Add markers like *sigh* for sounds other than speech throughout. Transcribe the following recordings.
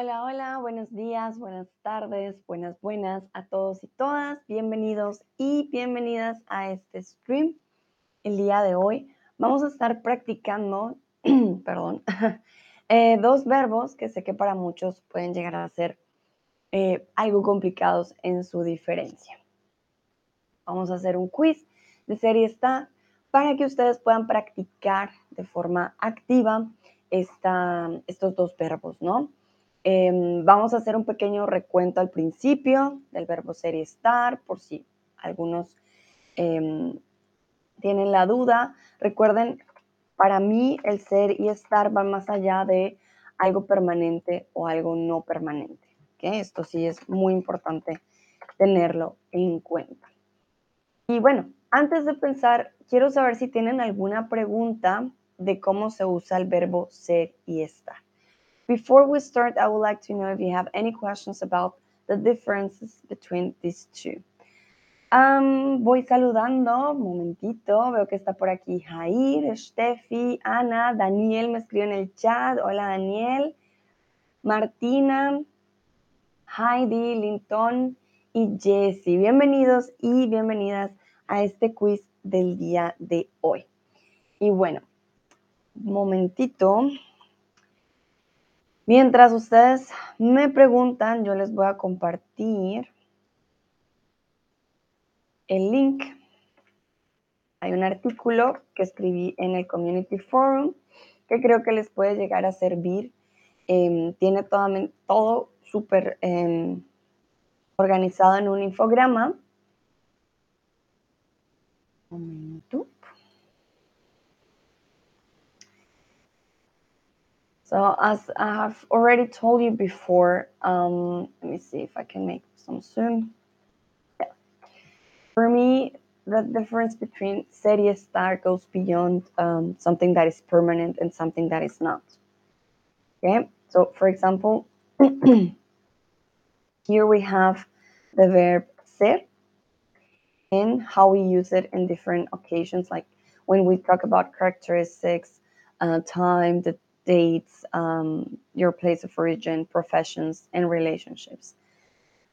Hola, hola, buenos días, buenas tardes, buenas, buenas a todos y todas. Bienvenidos y bienvenidas a este stream. El día de hoy vamos a estar practicando, *clears throat* perdón, *laughs* eh, dos verbos que sé que para muchos pueden llegar a ser eh, algo complicados en su diferencia. Vamos a hacer un quiz de serie está para que ustedes puedan practicar de forma activa esta, estos dos verbos, ¿no? Em, vamos a hacer un pequeño recuento al principio del verbo ser y estar, por si algunos em, tienen la duda. Recuerden, para mí el ser y estar va más allá de algo permanente o algo no permanente. Esto sí es muy importante tenerlo en cuenta. Y bueno, antes de pensar, quiero saber si tienen alguna pregunta de cómo se usa el verbo ser y estar. Before we start, I would like to know if you have any questions about the differences between these two. Voy saludando, momentito, veo que está por aquí Jair, Steffi, Ana, Daniel me escribió en el chat, hola Daniel, Martina, Heidi, Linton y Jessie. Bienvenidos y bienvenidas a este quiz del día de hoy. Y bueno, momentito, Mientras ustedes me preguntan, yo les voy a compartir el link. Hay un artículo que escribí en el Community Forum que creo que les puede llegar a servir. Em, tiene todo, súper em, organizado en un infograma. Un momento. So as I have already told you before, um, let me see if I can make some zoom. Yeah. For me, the difference between serie star goes beyond um, something that is permanent and something that is not. Okay, so for example, *clears throat* here we have the verb ser and how we use it in different occasions, like when we talk about characteristics, uh, time, the dates, um, your place of origin, professions, and relationships.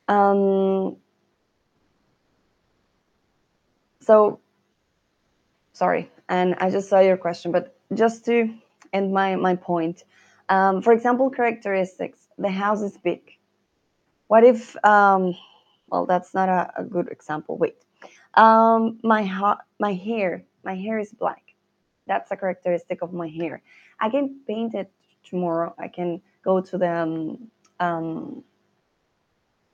Um, so, sorry, and I just saw your question, but just to end my, my point, um, for example, characteristics, the house is big. What if, um, well, that's not a, a good example. Wait, um, my, ha- my hair, my hair is black. That's a characteristic of my hair. I can paint it tomorrow. I can go to the um, um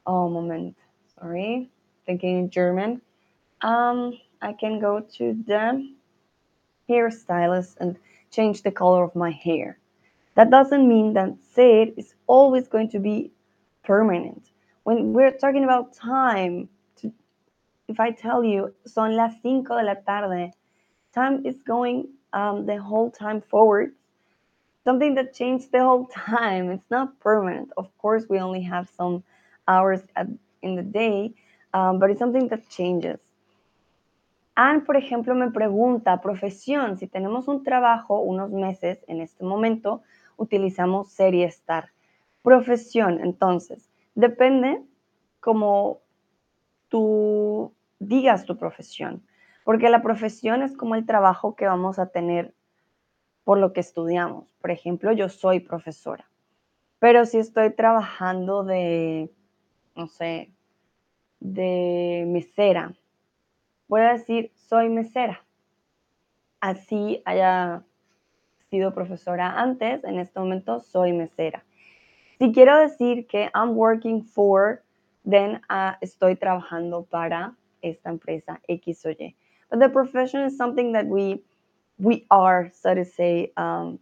oh moment, sorry, thinking in German. Um, I can go to the hairstylist and change the color of my hair. That doesn't mean that said is always going to be permanent. When we're talking about time, to, if I tell you son las cinco de la tarde, time is going um, the whole time forward something that changed the whole *laughs* time. It's not permanent. Of course, we only have some hours in the day, um, but it's something that changes. Anne, por ejemplo, me pregunta, profesión, si tenemos un trabajo unos meses en este momento, utilizamos ser y estar. Profesión, entonces, depende como tú digas tu profesión, porque la profesión es como el trabajo que vamos a tener por lo que estudiamos. Por ejemplo, yo soy profesora, pero si estoy trabajando de, no sé, de mesera, voy a decir soy mesera. Así haya sido profesora antes, en este momento soy mesera. Si quiero decir que I'm working for, then uh, estoy trabajando para esta empresa X o Y. But the profession is something that we we are, so to say, um,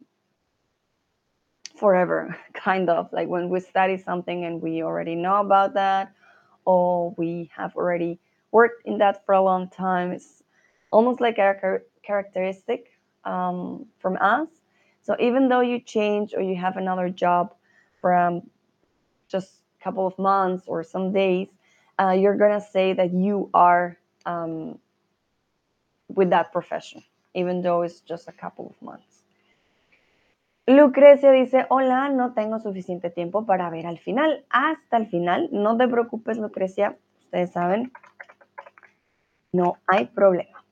forever, *laughs* kind of like when we study something and we already know about that, or we have already worked in that for a long time. It's almost like a characteristic um, from us. So even though you change or you have another job from just a couple of months or some days, uh, you're gonna say that you are um, with that profession even though it's just a couple of months. Lucrecia dice, hola, no tengo suficiente tiempo para ver al final. Hasta el final, no te preocupes, Lucrecia, ustedes saben, no hay problema.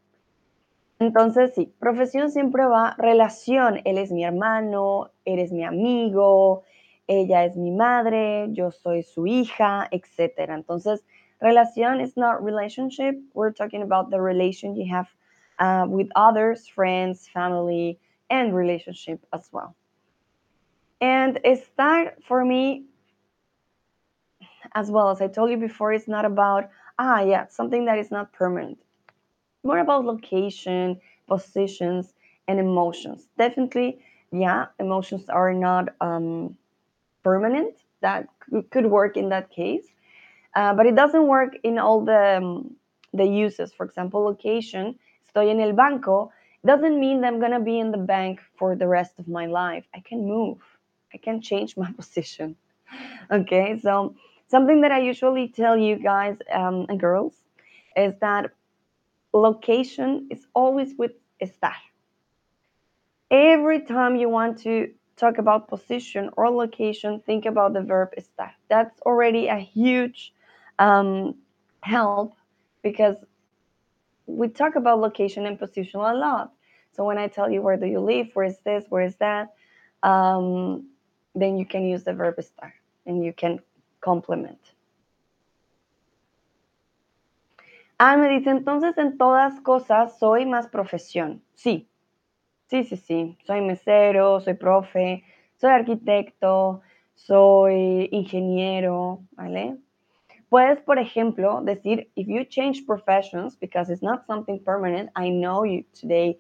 Entonces, sí, profesión siempre va, relación, él es mi hermano, eres mi amigo, ella es mi madre, yo soy su hija, etc. Entonces, relación is not relationship. We're talking about the relation you have uh, with others, friends, family, and relationship as well. And estar for me, as well as I told you before, it's not about, ah, yeah, something that is not permanent. More about location, positions, and emotions. Definitely, yeah, emotions are not um, permanent. That could work in that case. Uh, but it doesn't work in all the, um, the uses. For example, location, estoy en el banco, doesn't mean that I'm going to be in the bank for the rest of my life. I can move. I can change my *laughs* position. Okay, so something that I usually tell you guys um, and girls is that location is always with estar. Every time you want to talk about position or location, think about the verb estar. That's already a huge um, help because we talk about location and position a lot. So when I tell you where do you live, where is this, where is that, um, then you can use the verb estar and you can complement. Ah, me dice, entonces en todas cosas soy más profesión. Sí, sí, sí, sí. Soy mesero, soy profe, soy arquitecto, soy ingeniero, ¿vale? Puedes, por ejemplo, decir, if you change professions, because it's not something permanent, I know you today,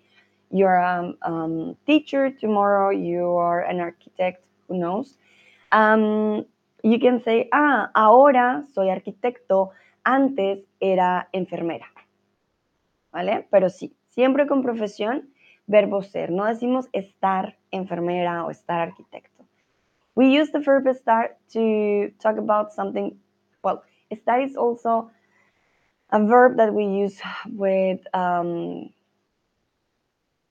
you're a um, teacher, tomorrow you are an architect, who knows? Um, you can say, ah, ahora soy arquitecto, antes era enfermera. ¿Vale? Pero sí, siempre con profesión, verbo ser. No decimos estar enfermera o estar arquitecto. We use the verb estar to talk about something, well, estar is also a verb that we use with um,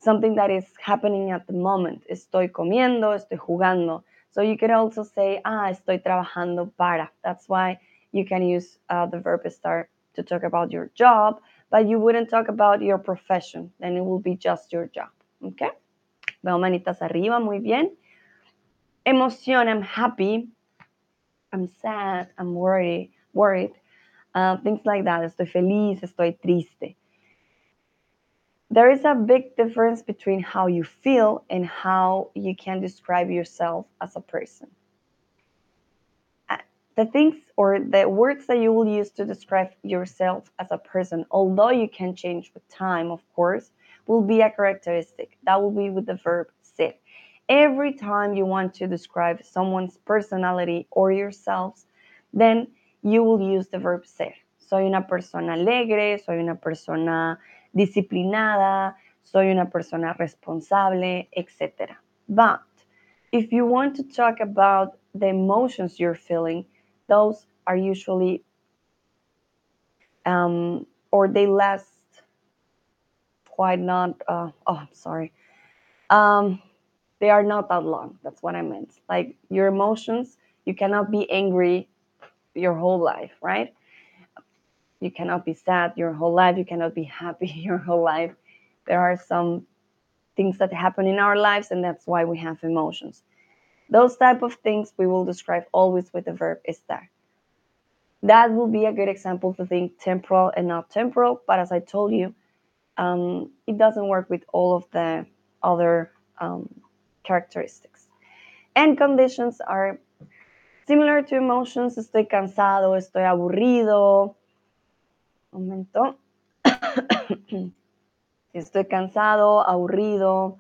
something that is happening at the moment. Estoy comiendo, estoy jugando. So you could also say, ah, estoy trabajando para. That's why you can use uh, the verb estar to talk about your job, but you wouldn't talk about your profession. Then it will be just your job. Okay? Veo manitas arriba, muy bien. Emoción, I'm happy. I'm sad, I'm worried, worried. Uh, things like that. Estoy feliz, estoy triste. There is a big difference between how you feel and how you can describe yourself as a person the things or the words that you will use to describe yourself as a person, although you can change with time, of course, will be a characteristic. That will be with the verb ser. Every time you want to describe someone's personality or yourselves, then you will use the verb ser. Soy una persona alegre, soy una persona disciplinada, soy una persona responsable, etc. But if you want to talk about the emotions you're feeling, those are usually um, or they last quite not uh, oh i'm sorry um, they are not that long that's what i meant like your emotions you cannot be angry your whole life right you cannot be sad your whole life you cannot be *laughs* happy your whole life there are some things that happen in our lives and that's why we have emotions those type of things we will describe always with the verb estar. That will be a good example to think temporal and not temporal, but as I told you, um, it doesn't work with all of the other um, characteristics. And conditions are similar to emotions. Estoy cansado, estoy aburrido. Un momento. *coughs* estoy cansado, aburrido.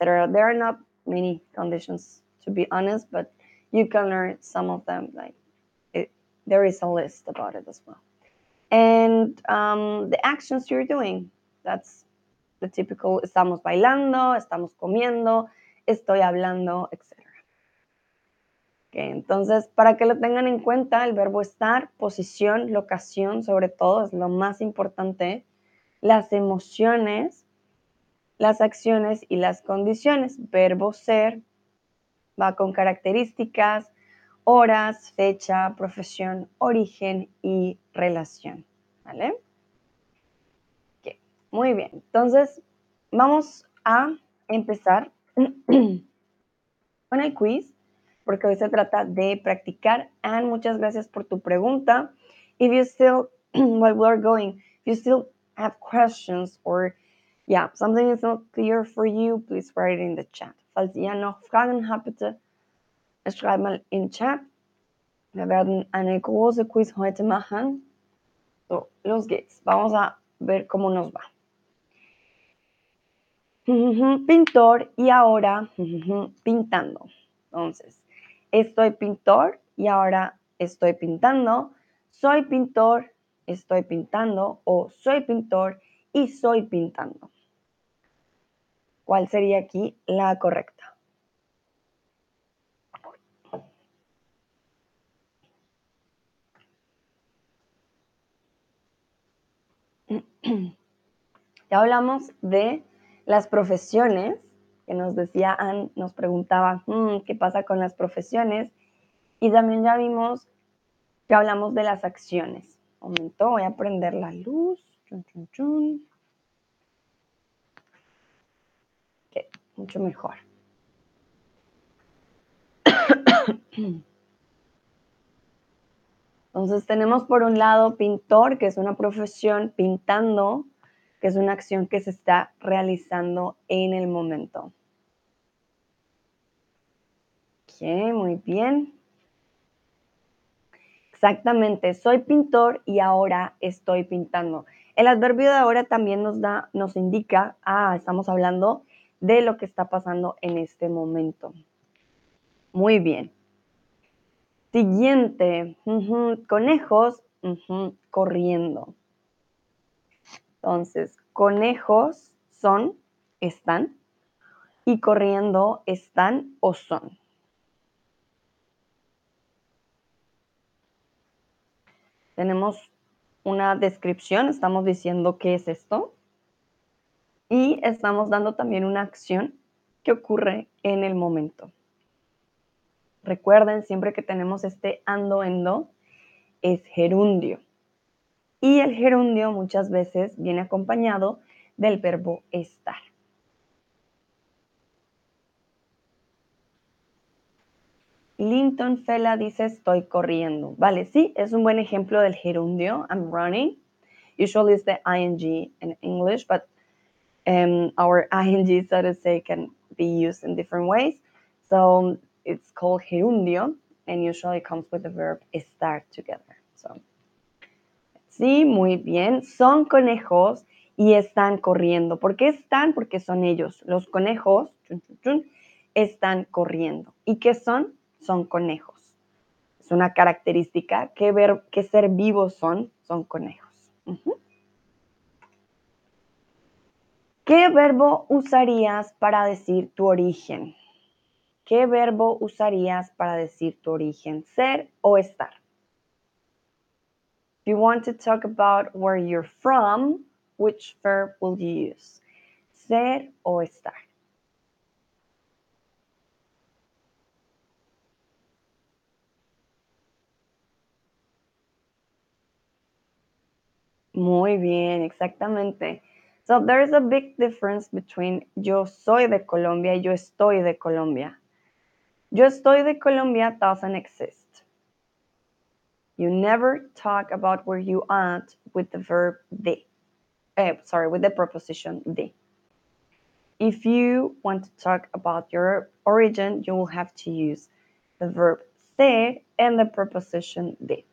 There are, there are not many conditions to be honest, but you can learn some of them. Like it, there is a list about it as well, and um, the actions you're doing. That's the typical. Estamos bailando, estamos comiendo, estoy hablando, etc. Entonces, para que lo tengan en cuenta, el verbo estar, posición, locación, sobre todo, es lo más importante. Las emociones las acciones y las condiciones. Verbo ser va con características, horas, fecha, profesión, origen y relación. ¿Vale? Muy bien. Entonces, vamos a empezar *clears throat* con el quiz, porque hoy se trata de practicar. And muchas gracias por tu pregunta. If you still, *clears throat* while we're going, if you still have questions or yeah, something is not clear for you, please write it in the chat. Falls ihr noch Fragen habt, bitte schreibt mal in chat. Wir werden eine große Quiz heute machen. So, los geht's. Vamos a ver cómo nos va. *laughs* Pintor y ahora *laughs* pintando. Entonces, estoy pintor y ahora estoy pintando. Soy pintor, estoy pintando o soy pintor y soy pintando. ¿Cuál sería aquí la correcta? *clears throat* Ya hablamos de las profesiones, que nos decía Anne, nos preguntaba, mm, ¿qué pasa con las profesiones? Y también ya vimos que hablamos de las acciones. Un momento, voy a prender la luz. mucho mejor. *coughs* Entonces tenemos por un lado pintor, que es una profesión pintando, que es una acción que se está realizando en el momento. Muy bien. Exactamente, soy pintor y ahora estoy pintando. El adverbio de ahora también nos da, nos indica, ah, estamos hablando de lo que está pasando en este momento. Muy bien. Siguiente, conejos corriendo. Entonces, conejos son, están, y corriendo están o son. Tenemos una descripción, estamos diciendo qué es esto, y estamos dando también una acción que ocurre en el momento. Recuerden, siempre que tenemos este ando, endo, es gerundio. Y el gerundio muchas veces viene acompañado del verbo estar. Linton Fela dice estoy corriendo. Vale, sí, es un buen ejemplo del gerundio. I'm running. Usually it's the ing in English, but um, our *laughs* ing, so to say, can be used in different ways. So it's called gerundio, and usually comes with the verb estar together. So Sí, muy bien. Son conejos y están corriendo. ¿Por qué están? Porque son ellos. Los conejos están corriendo. ¿Y qué son? Son conejos. Es una característica. ¿Qué, ver, qué ser vivos son? Son conejos. ¿Qué verbo usarías para decir tu origen? ¿Qué verbo usarías para decir tu origen? ¿Ser o estar? you want to talk about where you're from, which verb will you use? Ser o estar. Muy bien, exactamente. So there's a big difference between yo soy de Colombia y yo estoy de Colombia. Yo estoy de Colombia doesn't exist. You never talk about where you are with the verb de. Uh, sorry, with the preposition de. If you want to talk about your origin, you will have to use the verb ser and the preposition de.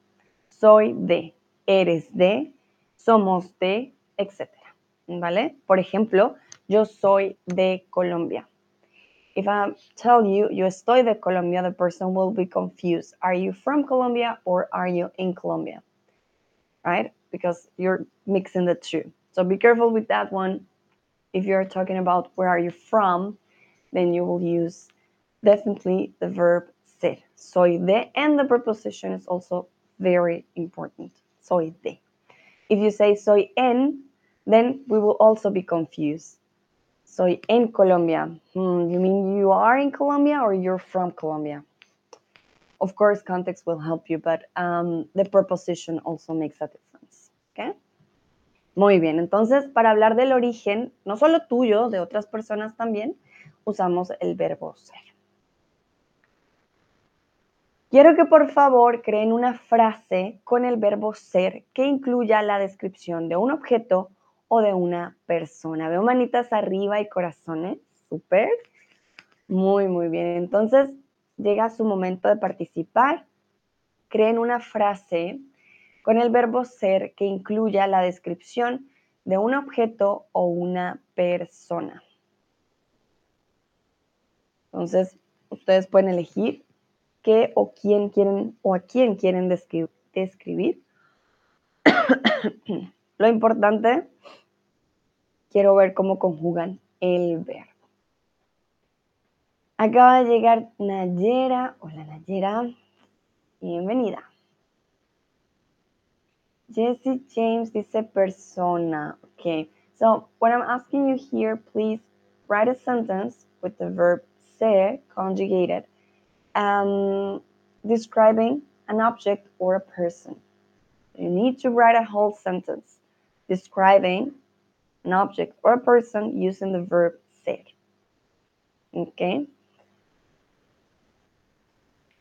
Soy de, eres de, somos de, etc. ¿Vale? Por ejemplo, yo soy de Colombia. If I tell you, yo estoy de Colombia, the person will be confused. Are you from Colombia or are you in Colombia? Right? Because you're mixing the two. So be careful with that one. If you're talking about where are you from, then you will use definitely the verb ser. Soy de, and the preposition is also very important. Soy de. If you say soy en, then we will also be confused. Soy en Colombia. Hmm, you mean you are in Colombia or you're from Colombia? Of course, context will help you, but um, the preposition also makes a difference. Okay? Muy bien, entonces para hablar del origen, no solo tuyo, de otras personas también, usamos el verbo ser. Quiero que por favor creen una frase con el verbo ser que incluya la descripción de un objeto o de una persona. Veo manitas arriba y corazones. Súper. Muy, muy bien. Entonces, llega su momento de participar. Creen una frase con el verbo ser que incluya la descripción de un objeto o una persona. Entonces, ustedes pueden elegir qué o quién quieren o a quién quieren describir. *coughs* Lo importante, quiero ver cómo conjugan el verbo. Acaba de llegar Nayera. Hola Nayera. Bienvenida. Jesse James dice persona. Okay. So what I'm asking you here, please write a sentence with the verb ser conjugated um, describing an object or a person. You need to write a whole sentence describing an object or a person using the verb ser. Okay.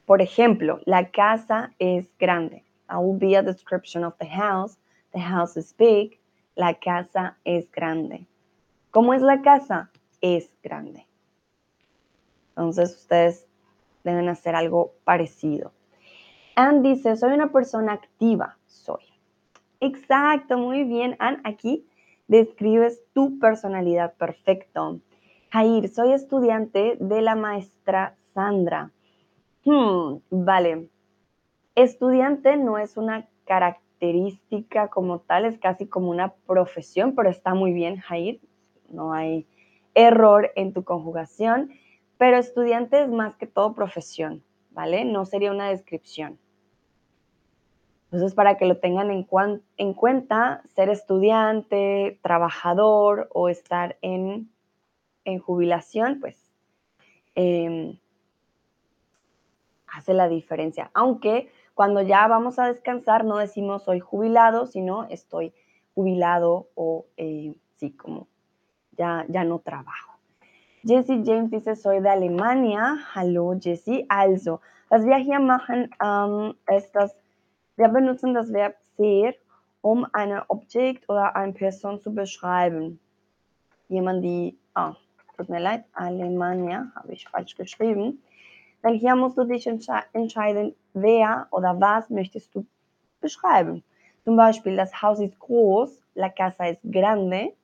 Por ejemplo, la casa es grande. That will be a description of the house. The house is big. La casa es grande. ¿Cómo es la casa? Es grande. Entonces ustedes deben hacer algo parecido. Anne dice, soy una persona activa, soy. Exacto, muy bien. Anne, aquí describes tu personalidad perfecto. Jair, soy estudiante de la maestra Sandra. Hmm, vale. Estudiante no es una característica como tal, es casi como una profesión, pero está muy bien, Jair. No hay error en tu conjugación. Pero estudiante es más que todo profesión, ¿vale? No sería una descripción. Entonces, para que lo tengan en, en cuenta, ser estudiante, trabajador o estar en, jubilación, pues em, hace la diferencia. Aunque cuando ya vamos a descansar no decimos soy jubilado, sino estoy jubilado o eh, sí, como ya, ya no trabajo. Jessie James dice, soy de Alemania. Hallo Jessie. Also, was wir hier machen, ähm, ist, dass wir benutzen das Verb ser, um ein Objekt oder eine Person zu beschreiben. Jemand, die, ah, tut mir leid, Alemania, habe ich falsch geschrieben. Denn hier musst du dich entsche entscheiden, wer oder was möchtest du beschreiben. Zum Beispiel, das Haus ist groß, la casa es grande.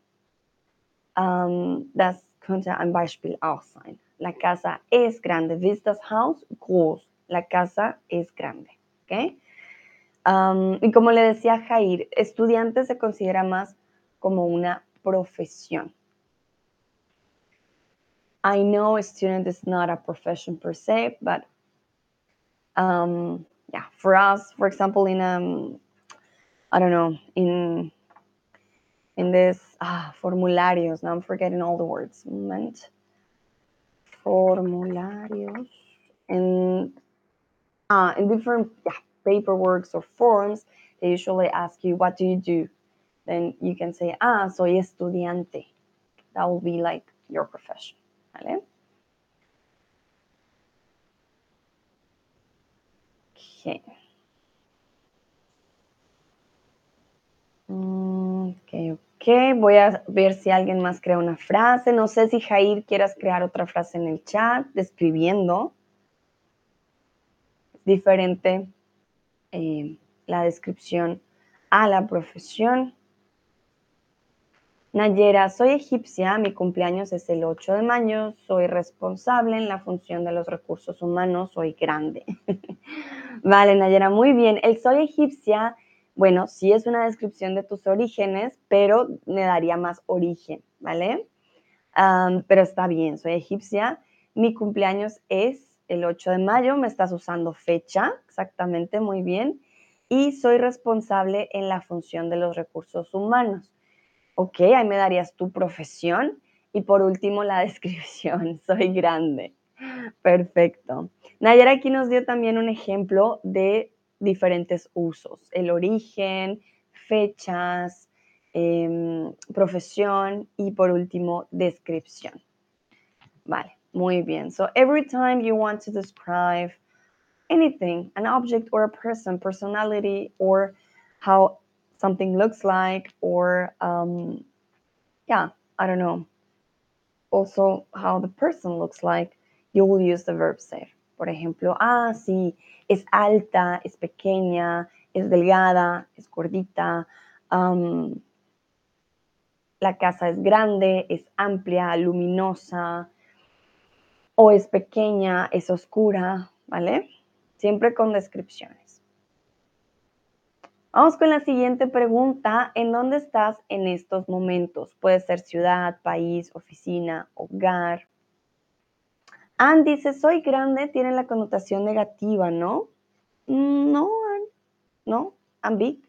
Ähm, das könnte ein Beispiel auch sein. La casa es grande. Ist das Haus? Groß. La casa es grande. ¿Okay? Um, y como le decía Jair, estudiante se considera más como una profesión. I know a student is not a profession per se, but um, yeah, for us, for example, in um, I don't know, in in this ah, formularios. Now I'm forgetting all the words. Moment. Formularios. In, uh, in different yeah, paperworks or forms, they usually ask you, what do you do? Then you can say, ah, soy estudiante. That will be like your profession. ¿Vale? Okay. Mm, ok, Voy a ver si alguien más crea una frase. No sé si Jair quieras crear otra frase en el chat, describiendo. diferente eh, la descripción a la profesión. Nayera, soy egipcia, mi cumpleaños es el 8 de mayo, soy responsable en la función de los recursos humanos, soy grande. *laughs* vale, Nayera, muy bien. El soy egipcia bueno, sí es una descripción de tus orígenes, pero me daría más origen, ¿vale? pero está bien, soy egipcia. Mi cumpleaños es el 8 de mayo, me estás usando fecha, exactamente, muy bien. Y soy responsable en la función de los recursos humanos. Ok, ahí me darías tu profesión. Y por último, la *laughs* descripción, soy grande. Perfecto. Nayara aquí nos dio también un ejemplo de diferentes usos, el origen, fechas, em, profesión y por último, descripción. Vale, muy bien. So every time you want to describe anything, an object or a person, personality, or how something looks like, or um, yeah, I don't know. Also, how the person looks like, you will use the verb ser. Por ejemplo, ah, sí, es alta, es pequeña, es delgada, es gordita. La casa es grande, es amplia, luminosa, o es pequeña, es oscura, ¿vale? Siempre con descripciones. Vamos con la siguiente pregunta. ¿En dónde estás en estos momentos? Puede ser ciudad, país, oficina, hogar. Anne dice, soy grande, tiene la connotación negativa, ¿no? Mm, no, no, I'm big.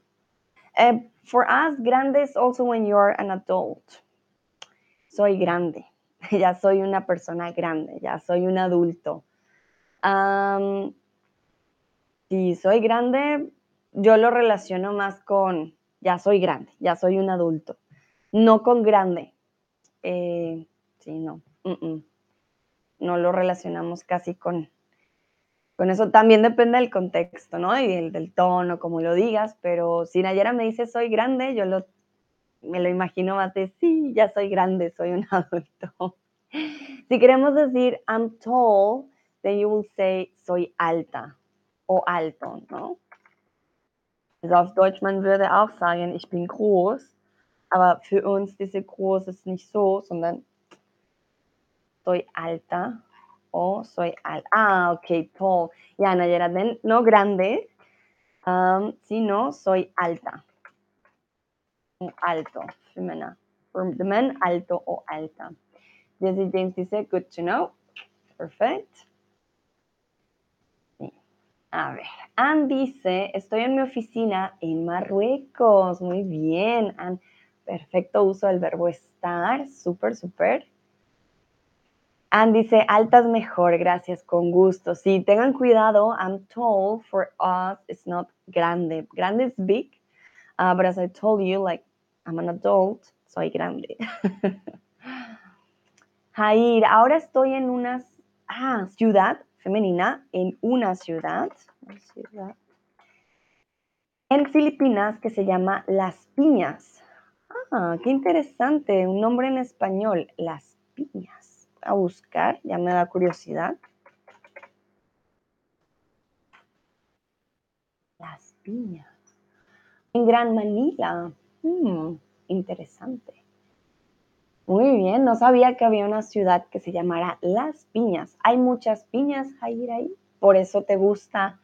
Uh, for us, grande is also when you're an adult. Soy grande, *laughs* ya soy una persona grande, ya soy un adulto. Um, si soy grande, yo lo relaciono más con ya soy grande, ya soy un adulto, no con grande. Eh, sí, no. No lo relacionamos casi con, con eso. También depende del contexto, ¿no? Y del, tono, como lo digas, pero si Nayara me dice soy grande, yo lo, me lo imagino más de sí, ya soy grande, soy un *laughs* adulto. si queremos decir I'm tall, then you will say soy alta o alto, ¿no? Also auf Deutsch, man würde auch sagen, ich bin groß, aber für uns diese groß ist nicht so, sondern soy alta o soy alta. Ah, ok, tall. Ya, Nayera, no grande, um, sino soy alta. Alto, femina. For the men, alto o alta. Jesse James dice, good to know. Perfect. A ver, Ann dice, estoy en mi oficina en Marruecos. Muy bien, Ann. Perfecto uso del verbo estar. Súper, súper. Ann dice, altas mejor, gracias, con gusto. Sí, tengan cuidado. I'm told for us it's not grande. Grande is big. Uh, but as I told you, like, I'm an adult, soy grande. *laughs* Jair, ahora estoy en una ah, ciudad femenina en una ciudad, en Filipinas que se llama Las Piñas. Ah, qué interesante, un nombre en español, Las Piñas. A buscar, ya me da curiosidad. Las Piñas. En Gran Manila. Hmm, interesante. Muy bien, no sabía que había una ciudad que se llamara Las Piñas. Hay muchas piñas, ir ahí. Por eso te gusta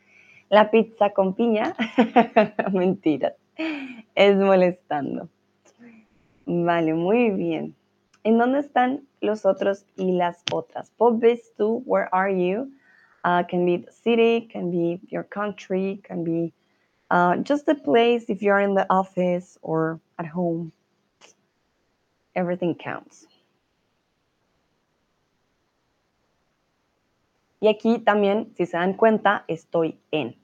la pizza con piña. *laughs* Mentira, es molestando. Vale, muy bien. ¿En dónde están los otros y las otras? Bob tú? Where are you? Uh, can be the city, can be your country, can be uh, just the place if you're in the office or at home. Everything counts. Y aquí también, si se dan cuenta, estoy en.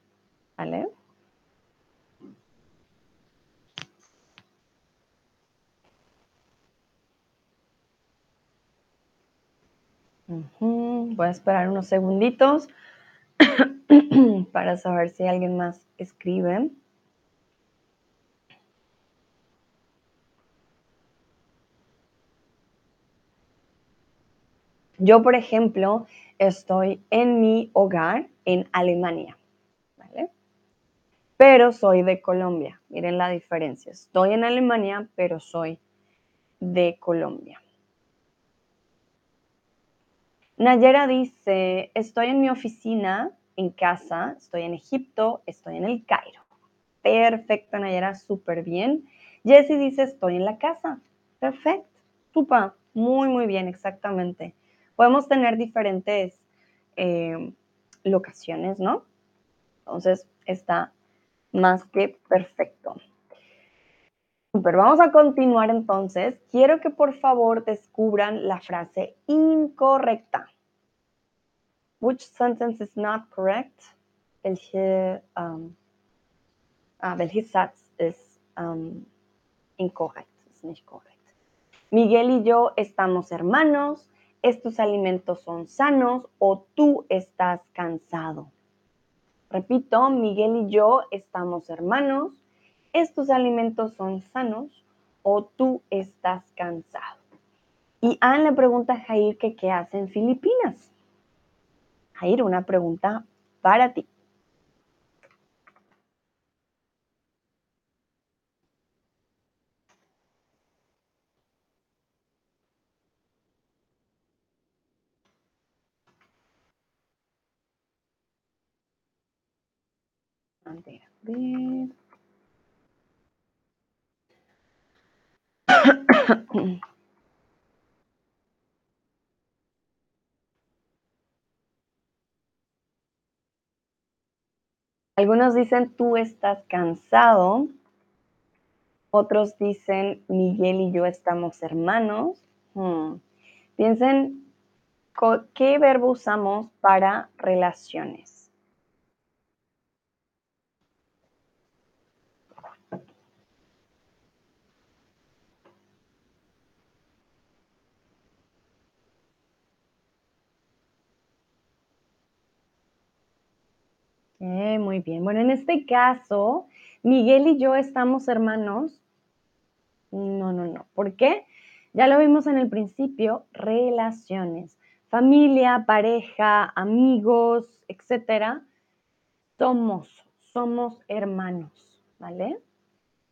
¿Vale? Voy a esperar unos segunditos *clears throat* para saber si alguien más escribe. Yo, por ejemplo, estoy en mi hogar en Alemania, ¿vale? Pero soy de Colombia. Miren la diferencia. Estoy en Alemania, pero soy de Colombia. Nayera dice, estoy en mi oficina, en casa, estoy en Egipto, estoy en el Cairo. Perfecto, Nayera, súper bien. Jessie dice, estoy en la casa. Perfecto. Tupa, muy, muy bien, exactamente podemos tener diferentes eh, locaciones, ¿no? Entonces está más que perfecto. Super, vamos a continuar entonces. Quiero que por favor descubran la frase incorrecta. Which sentence is not correct? Welche, um, ah, um, incorrect? Miguel y yo estamos hermanos. Estos alimentos son sanos o tú estás cansado. Repito, Miguel y yo estamos hermanos estos alimentos son sanos o tú estás cansado. Y Anne le pregunta a Jair que qué hace en Filipinas. Jair, una pregunta para ti. A ver, Algunos dicen tú estás cansado. Otros dicen Miguel y yo estamos hermanos. Hmm. Piensen qué verbo usamos para relaciones. Eh, muy bien. Bueno, en este caso, Miguel y yo estamos hermanos. No, no, no. ¿Por qué? Ya lo vimos en el principio, relaciones. Familia, pareja, amigos, etcétera. Somos, somos hermanos, ¿vale?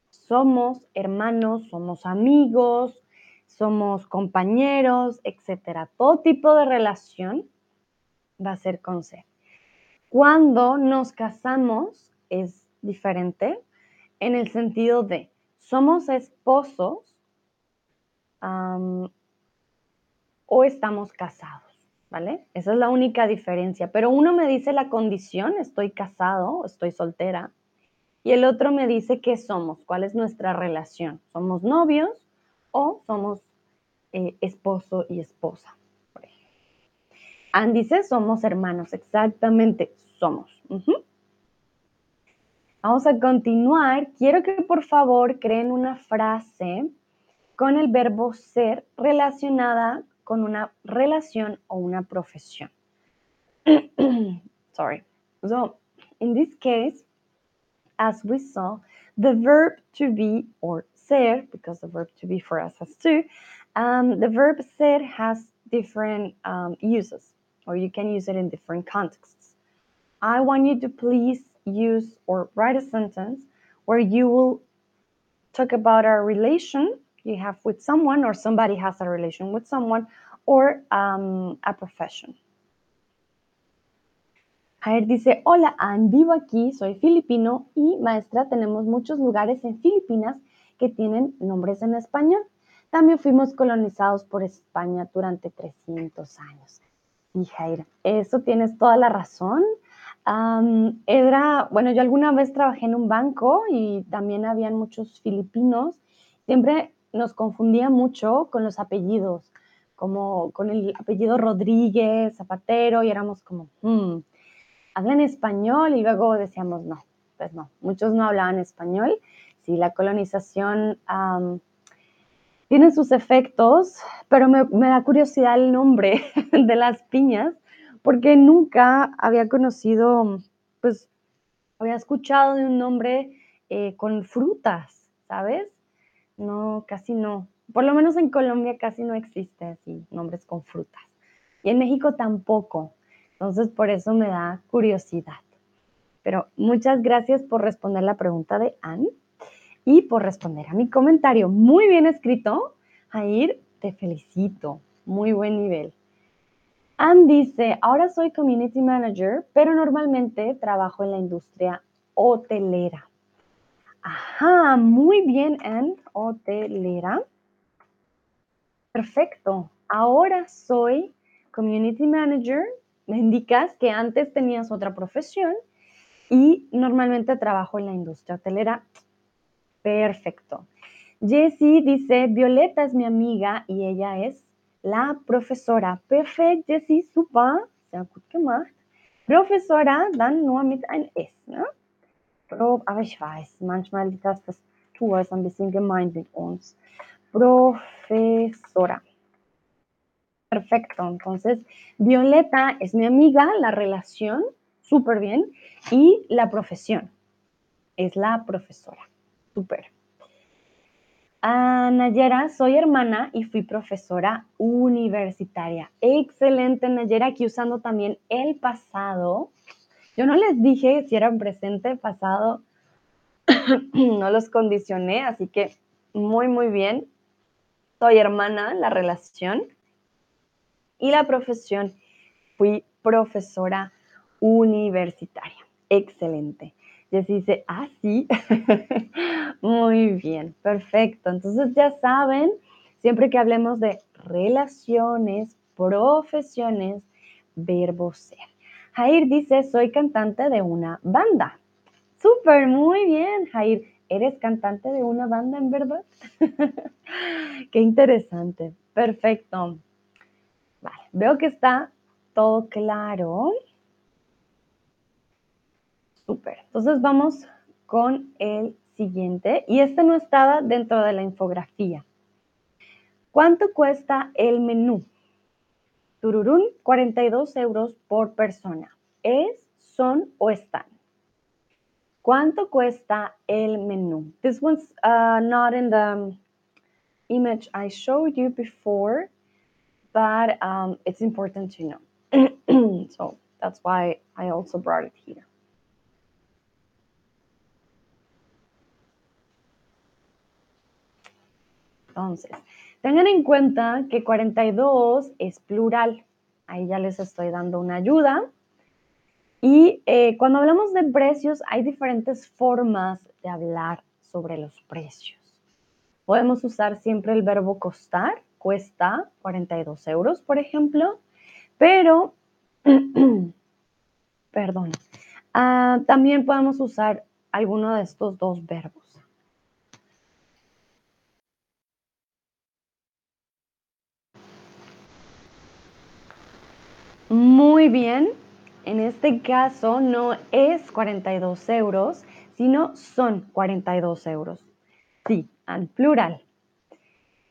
Somos hermanos, somos amigos, somos compañeros, etcétera. Todo tipo de relación va a ser con ser. Cuando nos casamos es diferente en el sentido de somos esposos o estamos casados, ¿vale? Esa es la única diferencia. Pero uno me dice la condición, estoy casado, estoy soltera, y el otro me dice qué somos, cuál es nuestra relación. ¿Somos novios o somos eh, esposo y esposa? Anne dice, somos hermanos, exactamente, somos. Vamos a continuar. Quiero que por favor creen una frase con el verbo ser relacionada con una relación o una profesión. *clears throat* Sorry. So, in this case, as we saw, the verb to be or ser, because the verb to be for us has two, um, the verb ser has different um, uses or you can use it in different contexts. I want you to please use or write a sentence where you will talk about a relation you have with someone or somebody has a relation with someone or um, a profession. Jair dice, hola Ann, vivo aquí, soy filipino y maestra, tenemos muchos lugares en Filipinas que tienen nombres en español. También fuimos colonizados por España durante 300 años. Y Jair, eso tienes toda la razón. Edra, bueno, yo alguna vez trabajé en un banco y también habían muchos filipinos. Siempre nos confundía mucho con los apellidos, como con el apellido Rodríguez, Zapatero, y éramos como, hmm, hablan español y luego decíamos, no, pues no, muchos no hablaban español. Sí, la colonización tiene sus efectos, pero me, da curiosidad el nombre *laughs* de las piñas, porque nunca había conocido, pues, había escuchado de un nombre eh, con frutas, ¿sabes? No, casi no. Por lo menos en Colombia casi no existe así, nombres con frutas. Y en México tampoco. Entonces, por eso me da curiosidad. Pero muchas gracias por responder la pregunta de Anne y por responder a mi comentario. Muy bien escrito. Jair, te felicito. Muy buen nivel. Ann dice, ahora soy community manager, pero normalmente trabajo en la industria hotelera. Ajá, muy bien, Ann, hotelera. Perfecto. Ahora soy community manager. Me indicas que antes tenías otra profesión y normalmente trabajo en la industria hotelera. Perfecto. Jessie dice, Violeta es mi amiga y ella es la professora. Perfekt, Jessie, super. Sehr gut gemacht. Professora dann nur mit ein S, ne? Pro, aber ich weiß, manchmal die Tastatur ist ein bisschen gemein mit uns. Profesora. Perfecto, entonces Violeta es mi amiga, la relación, súper bien, y la profesión es la profesora, súper. Ah, Nayera, soy hermana y fui profesora universitaria. Excelente, Nayera, aquí usando también el pasado. Yo no les dije si eran presente, pasado, *coughs* no los condicioné, así que muy, muy bien. Soy hermana, la relación. Y la profesión, fui profesora universitaria. Excelente. Jessy dice, ah, sí. *laughs* Muy bien, perfecto. Entonces ya saben, siempre que hablemos de relaciones, profesiones, verbo ser. Jair dice, soy cantante de una banda. Súper, muy bien, Jair. ¿Eres cantante de una banda en verdad? *laughs* Qué interesante. Perfecto. Vale, veo que está todo claro. Súper. Entonces vamos con el siguiente. Y este no estaba dentro de la infografía. ¿Cuánto cuesta el menú? Tururún, 42 euros por persona. ¿Es, son o están? ¿Cuánto cuesta el menú? This one's uh, not in the image I showed you before, but um, it's important to know. *clears throat* so that's why I also brought it here. Entonces, tengan en cuenta que 42 es plural. Ahí ya les estoy dando una ayuda. Y eh, cuando hablamos de precios, hay diferentes formas de hablar sobre los precios. Podemos usar siempre el verbo costar, cuesta 42 euros, por ejemplo, pero, *clears throat* perdón, ah, también podemos usar alguno de estos dos verbos. Muy bien, en este caso no es 42 euros, sino son 42 euros. Sí, en plural.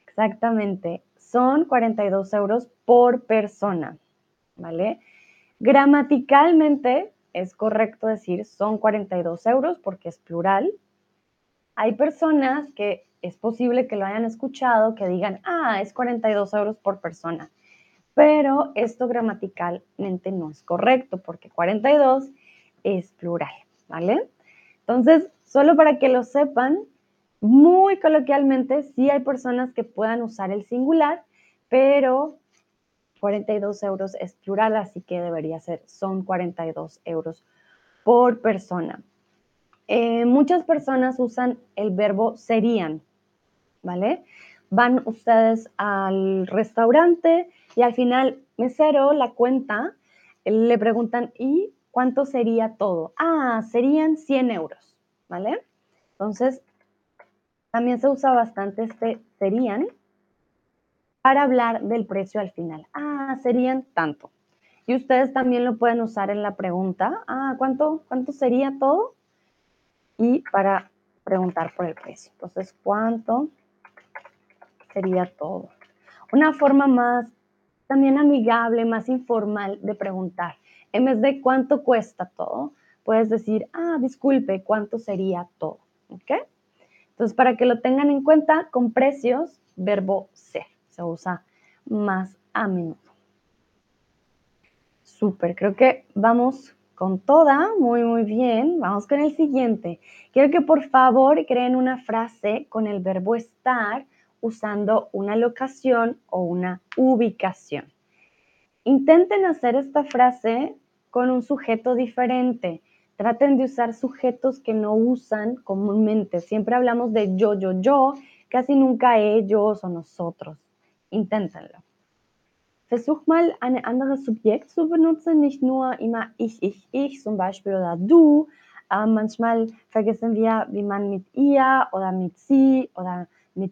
Exactamente, son 42 euros por persona, ¿vale? Gramaticalmente es correcto decir son 42 euros porque es plural. Hay personas que es posible que lo hayan escuchado, que digan, ah, es 42 euros por persona pero esto gramaticalmente no es correcto porque 42 es plural, ¿vale? Entonces, solo para que lo sepan, muy coloquialmente, sí hay personas que puedan usar el singular, pero 42 euros es plural, así que debería ser, son 42 euros por persona. Eh, muchas personas usan el verbo serían, ¿vale? Van ustedes al restaurante, y al final, mesero, la cuenta, le preguntan, ¿y cuánto sería todo? Ah, serían 100 euros, ¿vale? Entonces, también se usa bastante este serían para hablar del precio al final. Ah, serían tanto. Y ustedes también lo pueden usar en la pregunta. Ah, ¿cuánto, cuánto sería todo? Y para preguntar por el precio. Entonces, ¿cuánto sería todo? Una forma más también amigable, más informal de preguntar. En vez de cuánto cuesta todo, puedes decir, ah, disculpe, ¿cuánto sería todo? ¿Ok? Entonces, para que lo tengan en cuenta, con precios, verbo ser se usa más a menudo. Súper, creo que vamos con toda, muy, muy bien. Vamos con el siguiente. Quiero que por favor creen una frase con el verbo estar usando una locación o una ubicación. Intenten hacer esta frase con un sujeto diferente. Traten de usar sujetos que no usan comúnmente. Siempre hablamos de yo, yo, yo, casi nunca ellos o nosotros. Inténtenlo. Versuch mal, ein anderes Subjekt zu benutzen, nicht nur immer ich, ich, ich, zum Beispiel oder du. Ähm, manchmal vergessen wir, wie man mit ihr oder mit sie oder mit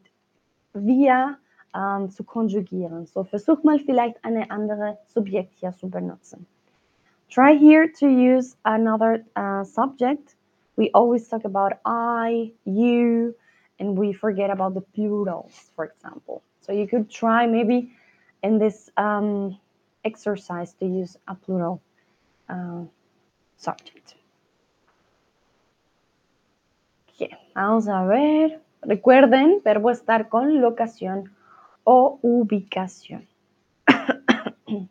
wir ähm, zu konjugieren. So, versuch mal vielleicht eine andere Subjekt hier zu benutzen. Try here to use another uh, subject. We always talk about I, you, and we forget about the plurals, for example. So you could try maybe in this um, exercise to use a plural uh, subject. Okay, vamos a ver. Recuerden, verbo estar con locación o ubicación. *coughs*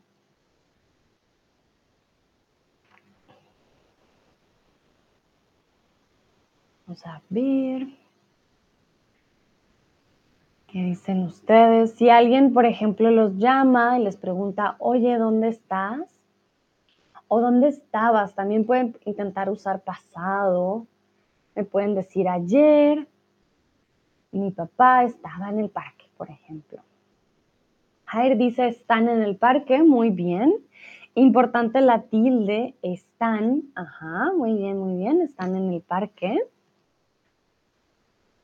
Vamos a ver. ¿Qué dicen ustedes? Si alguien, por ejemplo, los llama y les pregunta, oye, ¿dónde estás? O ¿dónde estabas? También pueden intentar usar pasado. Me pueden decir ayer. Mi papá estaba en el parque, por ejemplo. Jair dice, están en el parque. Muy bien. Importante la tilde, están. Ajá, muy bien, muy bien. Están en el parque.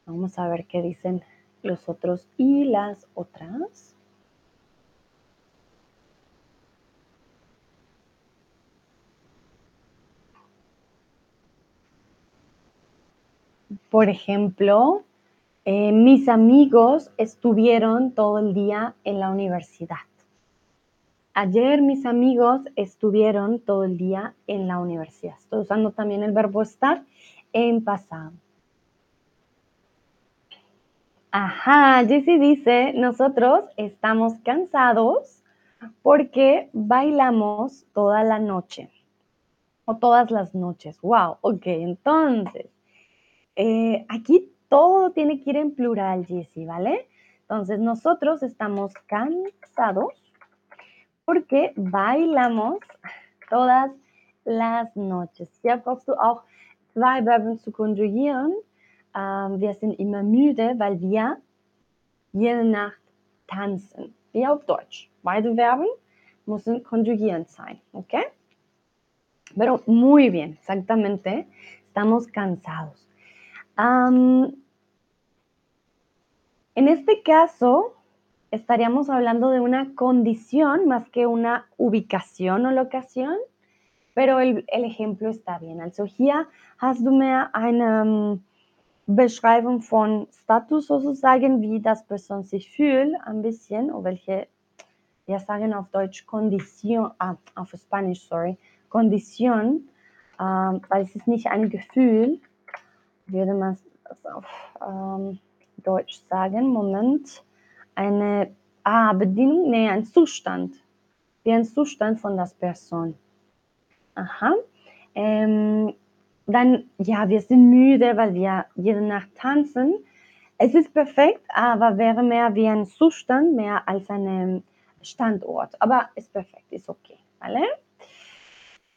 Vamos a ver qué dicen los otros y las otras. Por ejemplo, eh, mis amigos estuvieron todo el día en la universidad. Ayer mis amigos estuvieron todo el día en la universidad. Estoy usando también el verbo estar en pasado. Ajá, Jessie dice, nosotros estamos cansados porque bailamos toda la noche o todas las noches. Wow, ok, entonces, eh, aquí todo tiene que ir en plural, Jessie, ¿vale? Entonces, nosotros estamos cansados porque bailamos todas las noches. Hier brauchst du auch zwei Verben zu konjugieren. Ähm, wir sind immer müde, weil wir jede Nacht tanzen. Wie auf Deutsch. Beide Verben müssen konjugierend sein, ¿ok? Pero muy bien, exactamente. Estamos cansados. Um, en este caso, estaríamos hablando de una condición más que una ubicación o locación, pero el, el ejemplo está bien. Also hier hast du mehr eine Beschreibung von Status sozusagen, wie das Person sich fühlt, ein bisschen, o welche, wir sagen auf Deutsch Kondition, ah, auf Spanisch, sorry, Kondition, ähm, weil es ist nicht ein Gefühl, würde man es auf ähm, Deutsch sagen, Moment, eine ah, Bedienung, nee, ein Zustand, wie ein Zustand von der Person. Aha. Ähm, dann, ja, wir sind müde, weil wir jede Nacht tanzen. Es ist perfekt, aber wäre mehr wie ein Zustand, mehr als ein Standort. Aber ist perfekt, ist okay, ¿vale?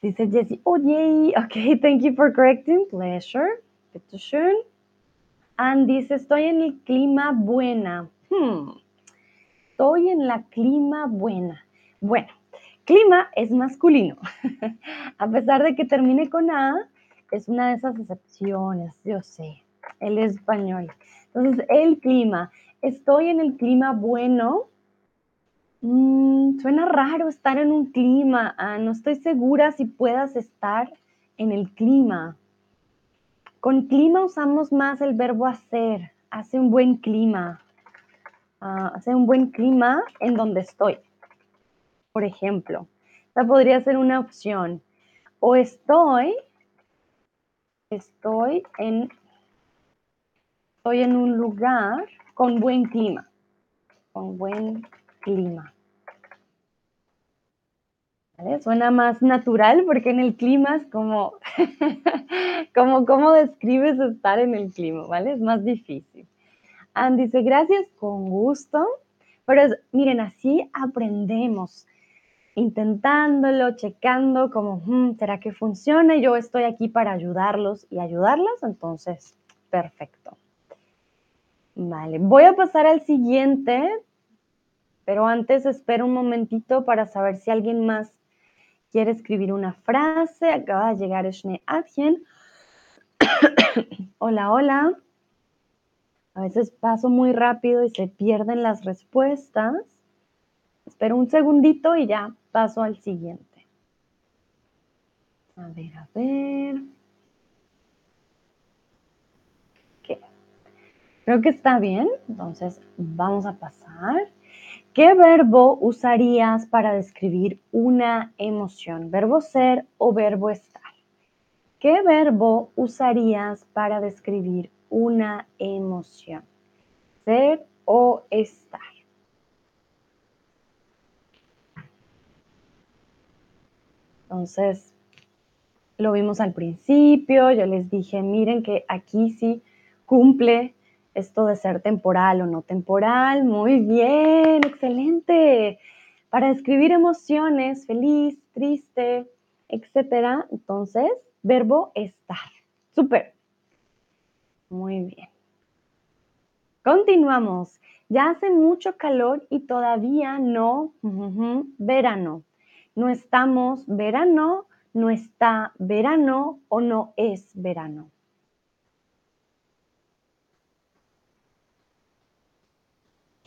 Dice Jessie, oh yay, okay, thank you for correcting, pleasure, bitteschön. And dice, estoy en el clima buena. Hmm, estoy en la clima buena. Bueno, clima es masculino. *laughs* A pesar de que termine con A, es una de esas excepciones, yo sé, el español. Entonces, el clima, estoy en el clima bueno. Mm, suena raro estar en un clima, ah, no estoy segura si puedas estar en el clima. Con clima usamos más el verbo hacer, hace un buen clima, ah, hace un buen clima en donde estoy. Por ejemplo, esta podría ser una opción. O estoy estoy en, estoy en un lugar con buen clima, con buen clima. Suena más natural porque en el clima es como, *laughs* como, ¿cómo describes estar en el clima? ¿Vale? Es más difícil. Andy dice, gracias, con gusto. Pero miren, así aprendemos intentándolo, checando como, hmm, ¿será que funciona? Yo estoy aquí para ayudarlos y ayudarlas, entonces, perfecto. Vale, voy a pasar al siguiente, pero antes espero un momentito para saber si alguien más quiere escribir una frase. Acaba de llegar Schnee Adjen. *coughs* hola, hola. A veces paso muy rápido y se pierden las respuestas. Espero un segundito y ya paso al siguiente. A ver, a ver. Creo que está bien, entonces vamos a pasar. ¿Qué verbo usarías para describir una emoción? ¿Verbo ser o verbo estar? ¿Qué verbo usarías para describir una emoción? ¿Ser o estar? Entonces, lo vimos al principio, yo les dije, miren que aquí sí cumple esto de ser temporal o no temporal. Muy bien, excelente. Para describir emociones, feliz, triste, etcétera, entonces, verbo estar. Súper. Muy bien. Continuamos. Ya hace mucho calor y todavía no verano. No estamos verano, no está verano o no es verano.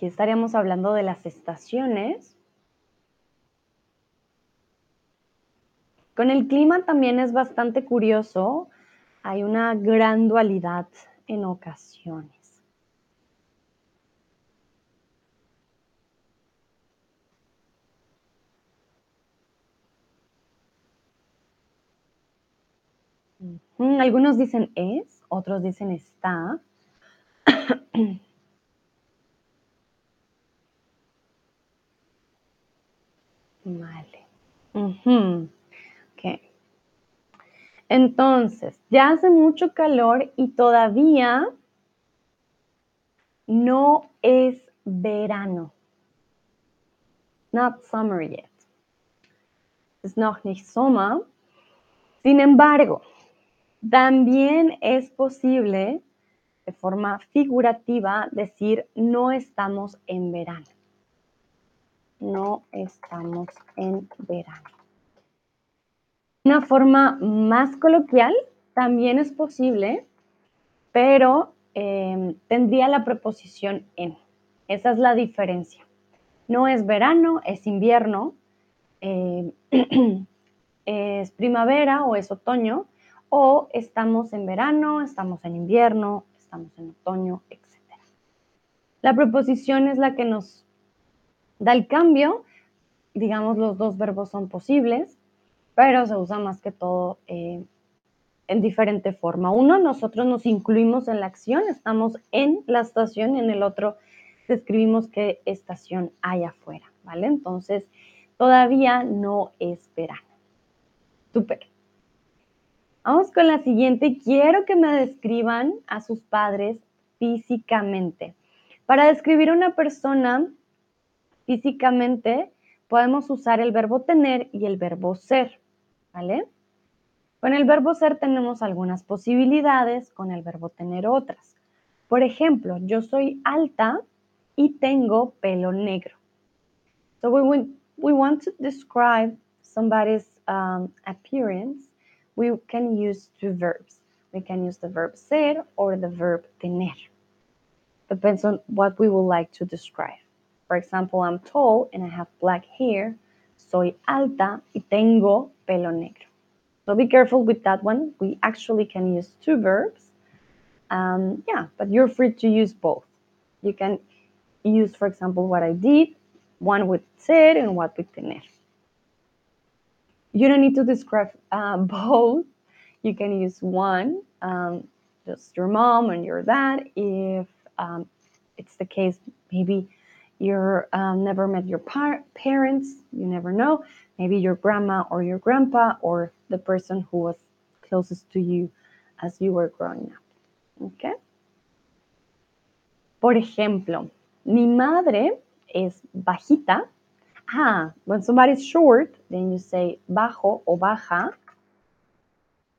Aquí estaríamos hablando de las estaciones. Con el clima también es bastante curioso. Hay una gran dualidad en ocasiones. Algunos dicen es, otros dicen está. *coughs* Vale. Entonces, ya hace mucho calor y todavía no es verano. Not summer yet. Es noch nicht Sommer. Sin embargo, también es posible de forma figurativa decir no estamos en verano no estamos en verano. Una forma más coloquial también es posible, pero em, tendría la preposición en. Esa es la diferencia. No es verano, es invierno, em, *clears throat* es primavera o es otoño, o estamos en verano, estamos en invierno, estamos en otoño, etc. La preposición es la que nos da el cambio, digamos, los dos verbos son posibles, pero se usa más que todo eh, en diferente forma. Uno, nosotros nos incluimos en la acción, estamos en la estación, y en el otro describimos qué estación hay afuera, ¿vale? Entonces, todavía no es verano. Súper. Vamos con la siguiente. Quiero que me describan a sus padres físicamente. Para describir a una persona, físicamente podemos usar el verbo tener y el verbo ser, ¿vale? Con el verbo ser tenemos algunas posibilidades, con el verbo tener otras. Por ejemplo, yo soy alta y tengo pelo negro. So we, want, to describe somebody's um, appearance, we can use two verbs. We can use the verb ser or the verb tener. Depends on what we would like to describe. For example, I'm tall and I have black hair. Soy alta y tengo pelo negro. So be careful with that one. We actually can use two verbs. Um, yeah, but you're free to use both. You can use, for example, what I did, one with ser and one with tener. You don't need to describe *laughs* uh, both. You can use one, um, just your mom and your dad. If um, it's the case, maybe you um, never met your par- parents, you never know. Maybe your grandma or your grandpa or the person who was closest to you as you were growing up. Okay? Por ejemplo, mi madre es bajita. Ah, when somebody's short, then you say bajo o baja.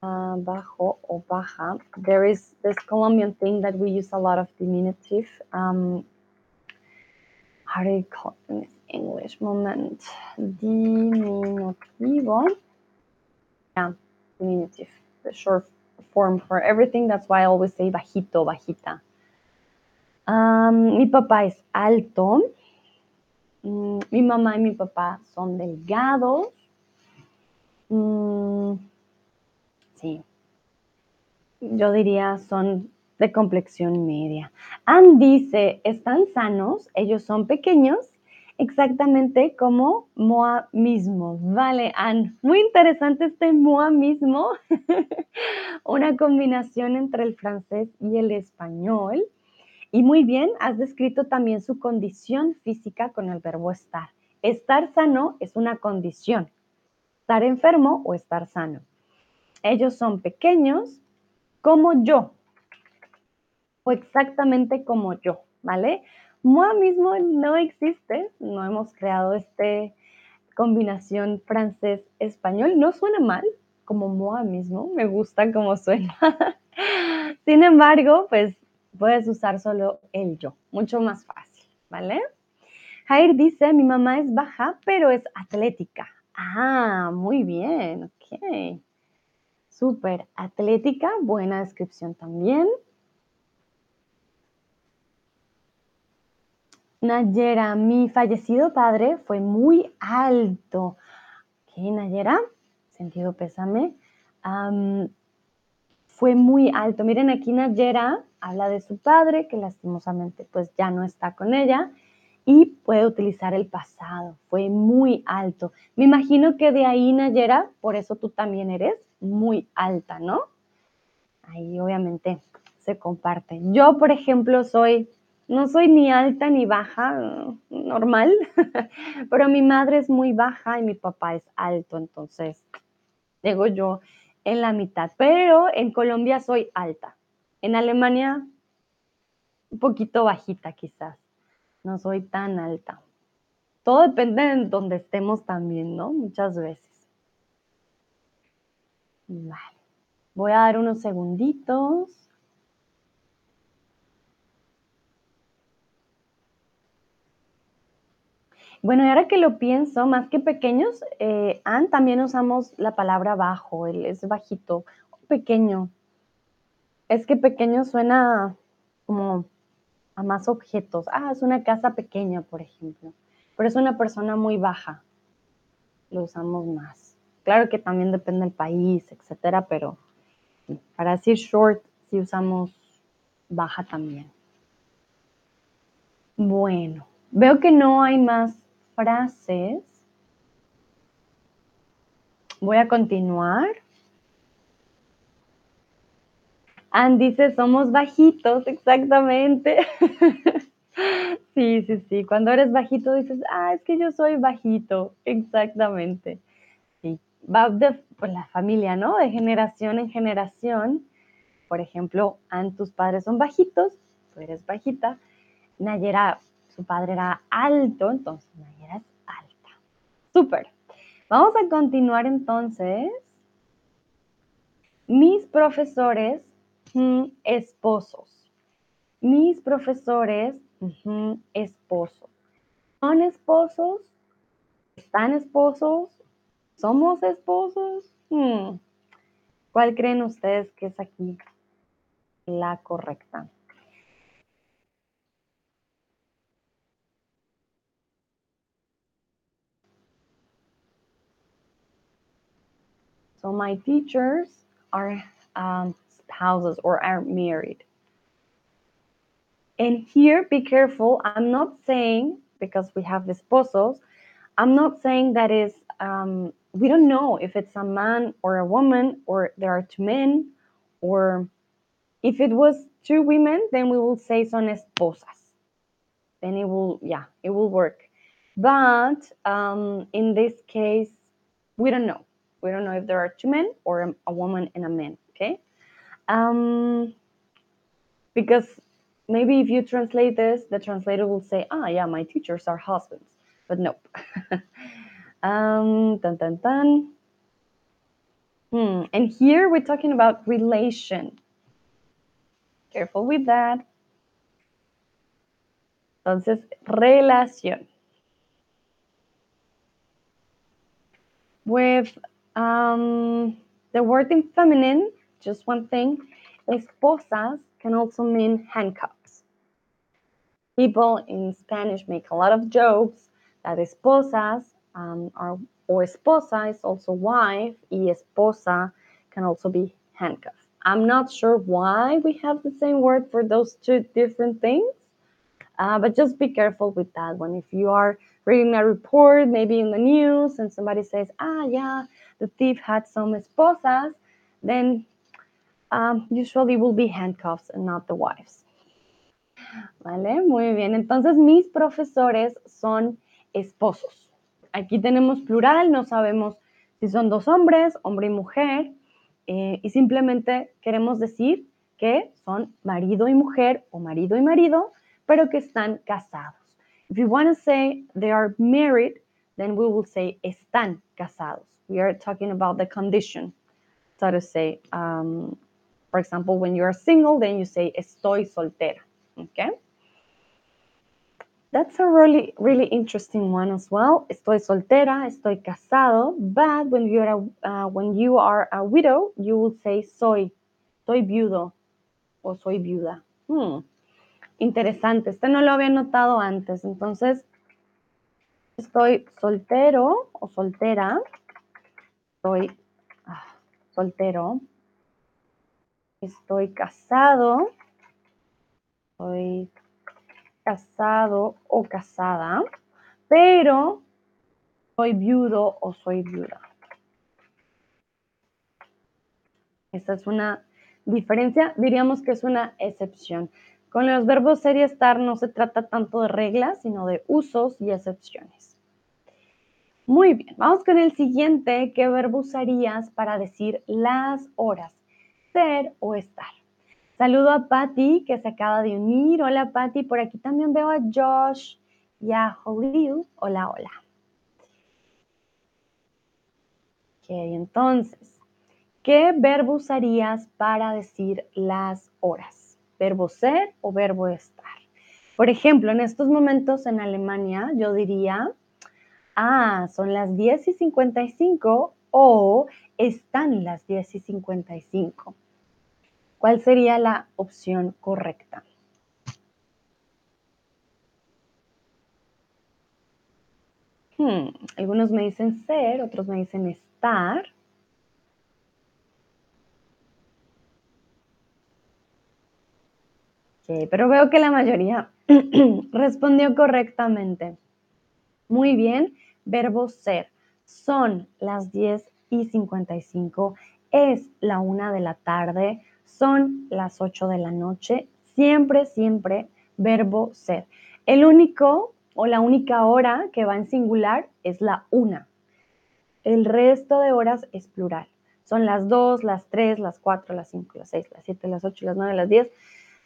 Uh, bajo o baja. There is this Colombian thing that we use a lot of diminutive. Um, how do you call it in English? Moment. Diminutivo. Yeah, diminutive. The short form for everything. That's why I always say bajito, bajita. Um, mi papá es alto. Mm, mi mamá y mi papá son delgados. Mm, sí. Yo diría son de complexión media. Ann dice, ¿están sanos? Ellos son pequeños, exactamente como Moa mismo. Vale, Ann, muy interesante este Moa mismo. *laughs* Una combinación entre el francés y el español. Y muy bien, has descrito también su condición física con el verbo estar. Estar sano es una condición. Estar enfermo o estar sano. Ellos son pequeños como yo, o exactamente como yo, ¿vale? Moi mismo no existe, no hemos creado esta combinación francés-español, no suena mal como moi mismo, me gusta como suena. *laughs* Sin embargo, pues puedes usar solo el yo, mucho más fácil, ¿vale? Jair dice, mi mamá es baja, pero es atlética. Ah, muy bien, ok. Súper atlética, buena descripción también. Nayera, mi fallecido padre fue muy alto. ¿Qué, Nayera? Sentido pésame. fue muy alto. Miren aquí Nayera habla de su padre, que lastimosamente pues ya no está con ella, y puede utilizar el pasado. Fue muy alto. Me imagino que de ahí, Nayera, por eso tú también eres muy alta, ¿no? Ahí obviamente se comparte. Yo, por ejemplo, soy no soy ni alta ni baja, normal, *laughs* pero mi madre es muy baja y mi papá es alto, entonces digo yo en la mitad, pero en Colombia soy alta. En Alemania un poquito bajita quizás, no soy tan alta. Todo depende de donde estemos también, ¿no? Muchas veces. Vale. Voy a dar unos segunditos. Bueno, y ahora que lo pienso, más que pequeños, eh, también usamos la palabra bajo, él es bajito, pequeño. Es que pequeño suena como a más objetos. Ah, es una casa pequeña, por ejemplo. Pero es una persona muy baja. Lo usamos más. Claro que también depende del país, etcétera, pero para decir short, sí usamos baja también. Bueno, veo que no hay más frases. Voy a continuar. Ann dice, somos bajitos, exactamente. *laughs* sí, sí, sí. Cuando eres bajito dices, ah, es que yo soy bajito, exactamente. Sí, va de pues, la familia, ¿no? De generación en generación. Por ejemplo, Ann, tus padres son bajitos, tú eres bajita. Nayera su padre era alto, entonces Nayera. Súper. Vamos a continuar entonces. Mis profesores, esposos. Mis profesores, esposos. ¿Son esposos? ¿Están esposos? ¿Somos esposos? Hmm. ¿Cuál creen ustedes que es aquí la correcta? So my teachers are um, spouses or are married. And here, be careful. I'm not saying, because we have esposos, I'm not saying that is, um, we don't know if it's a man or a woman, or there are two men, or if it was two women, then we will say son esposas. Then it will, yeah, it will work. But um, in this case, we don't know. We don't know if there are two men or a, a woman and a man, okay? Um, because maybe if you translate this, the translator will say, ah, yeah, my teachers are husbands. But nope. *laughs* um, dun, dun, dun. Hmm. And here we're talking about relation. Careful with that. Entonces, relación. With um, the word in feminine, just one thing, esposas can also mean handcuffs. people in Spanish make a lot of jokes that esposas um, are, or esposa is also wife, y esposa can also be handcuff. I'm not sure why we have the same word for those two different things, uh, but just be careful with that one. If you are reading a report, maybe in the news, and somebody says, ah, yeah, the thief had some esposas, then um, usually will be handcuffs and not the wives. Vale, muy bien. Entonces, mis profesores son esposos. Aquí tenemos plural, no sabemos si son dos hombres, hombre y mujer, eh, y simplemente queremos decir que son marido y mujer o marido y marido, pero que están casados. If you want to say they are married, then we will say están casados. We are talking about the condition, so to say. Um, for example, when you are single, then you say estoy soltera. Okay. That's a really, really interesting one as well. Estoy soltera, estoy casado. But when you are a, uh, when you are a widow, you will say soy, soy viudo o soy viuda. Hmm. Interesante. Este no lo había notado antes. Entonces, estoy soltero o soltera. Estoy ah, soltero. Estoy casado. Estoy casado o casada, pero soy viudo o soy viuda. Esta es una diferencia, diríamos que es una excepción. Con los verbos ser y estar no se trata tanto de reglas, sino de usos y excepciones. Muy bien, vamos con el siguiente. ¿Qué verbo usarías para decir las horas? Ser o estar. Saludo a Patty, que se acaba de unir. Hola, Patty. Por aquí también veo a Josh y a Holil. Hola, hola. Ok, entonces, ¿qué verbo usarías para decir las horas? ¿Verbo ser o verbo estar? Por ejemplo, en estos momentos en Alemania, yo diría, ah, son las 10 y 55 o están las 10 y 55. ¿Cuál sería la opción correcta? Hmm, algunos me dicen ser, otros me dicen estar. pero veo que la mayoría *clears throat* respondió correctamente. Muy bien, verbo ser. Son las 10 y 55, es la una de la tarde, son las 8 de la noche, siempre, siempre verbo ser. El único o la única hora que va en singular es la una. El resto de horas es plural. Son las 2, las 3, las 4, las 5, las 6, las 7, las 8, las 9, las 10,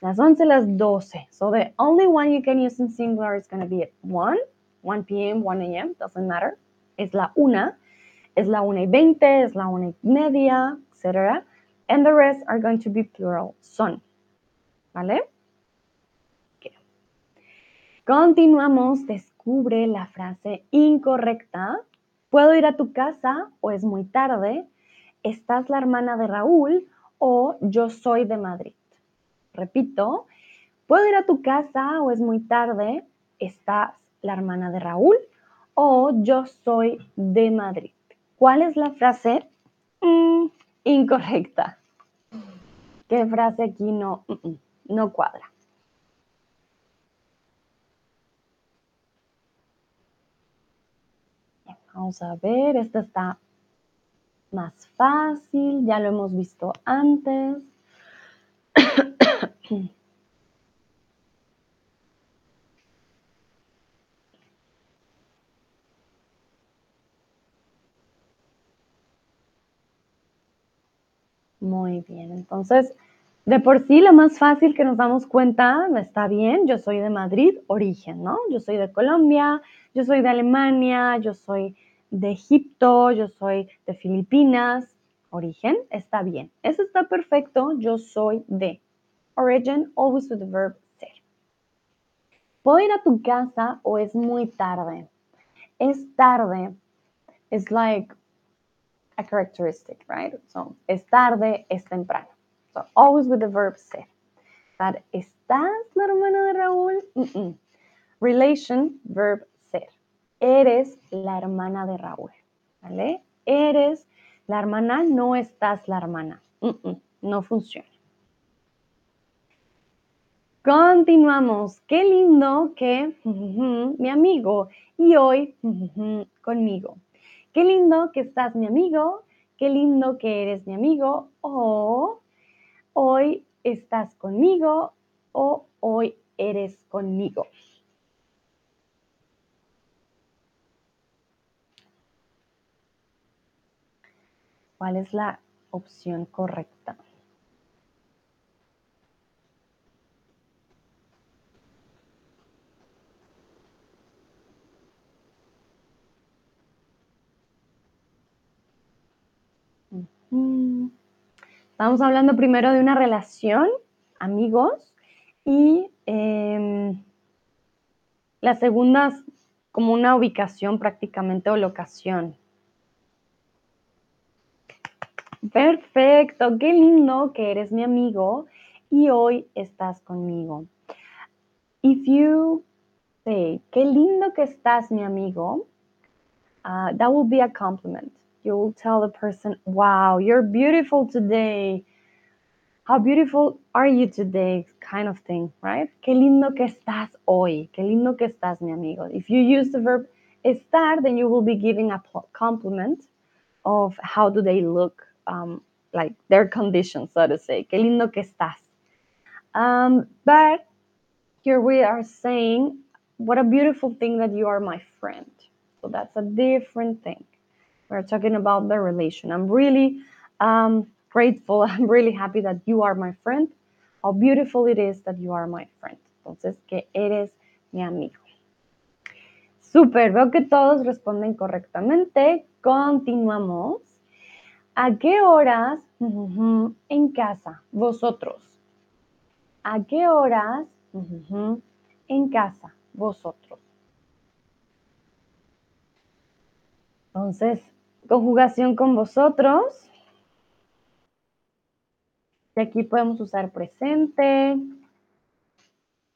las 11, las 12. So the only one you can use in singular is going to be at 1, 1 p.m., 1 a.m., doesn't matter. Es la una, es la 1 y 20, es la 1 y media, etc. And the rest are going to be plural, son. ¿Vale? Okay. Continuamos, descubre la frase incorrecta. ¿Puedo ir a tu casa o es muy tarde? ¿Estás la hermana de Raúl o yo soy de Madrid? Repito, ¿puedo ir a tu casa o es muy tarde? ¿Estás la hermana de Raúl o yo soy de Madrid? ¿Cuál es la frase mm, incorrecta? ¿Qué frase aquí no, mm, mm, no cuadra? Vamos a ver, esta está más fácil, ya lo hemos visto antes. *coughs* Muy bien, entonces, de por sí, lo más fácil que nos damos cuenta, está bien, yo soy de Madrid, origen, ¿no? Yo soy de Colombia, yo soy de Alemania, yo soy de Egipto, yo soy de Filipinas, origen, está bien. Eso está perfecto, yo soy de. Origin, always with the verb ser. ¿Puedo ir a tu casa o es muy tarde? Es tarde. It's like a characteristic, right? So, es tarde, es temprano. So, always with the verb ser. That ¿Estás la hermana de Raúl? Relation, verb ser. Eres la hermana de Raúl. ¿Vale? Eres la hermana, no estás la hermana. no funciona. Continuamos. Qué lindo que mi amigo y hoy conmigo. Qué lindo que estás mi amigo. Qué lindo que eres mi amigo. O hoy estás conmigo o hoy eres conmigo. ¿Cuál es la opción correcta? Estamos hablando primero de una relación, amigos, y em, la segunda es como una ubicación prácticamente o locación. Perfecto, qué lindo que eres mi amigo y hoy estás conmigo. If you say, qué lindo que estás mi amigo, uh, that will be a compliment. You will tell the person, wow, you're beautiful today. How beautiful are you today? Kind of thing, right? Qué lindo que estás hoy. Qué lindo que estás, mi amigo. If you use the verb estar, then you will be giving a compliment of how do they look, um, like their condition, so to say. Qué lindo que estás. Um, but here we are saying, what a beautiful thing that you are my friend. So that's a different thing. We're talking about the relation. I'm really um, grateful. *laughs* I'm really happy that you are my friend. How beautiful it is that you are my friend. Entonces, que eres mi amigo. Super, veo que todos responden correctamente. Continuamos. ¿A qué horas en casa vosotros? ¿A qué horas en casa vosotros? Entonces, conjugación con vosotros. Y aquí podemos usar presente,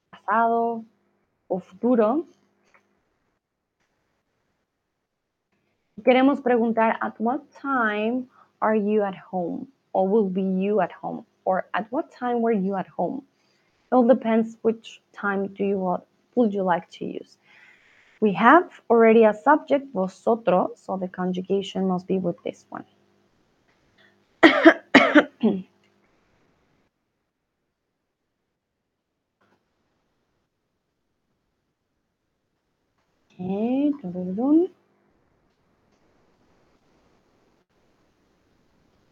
pasado o futuro. Queremos preguntar, at what time are you at home? Or will be you at home? Or at what time were you at home? It all depends which time do you want, would you like to use. We have already a subject, vosotros, so the conjugation must be with this one. *coughs* okay.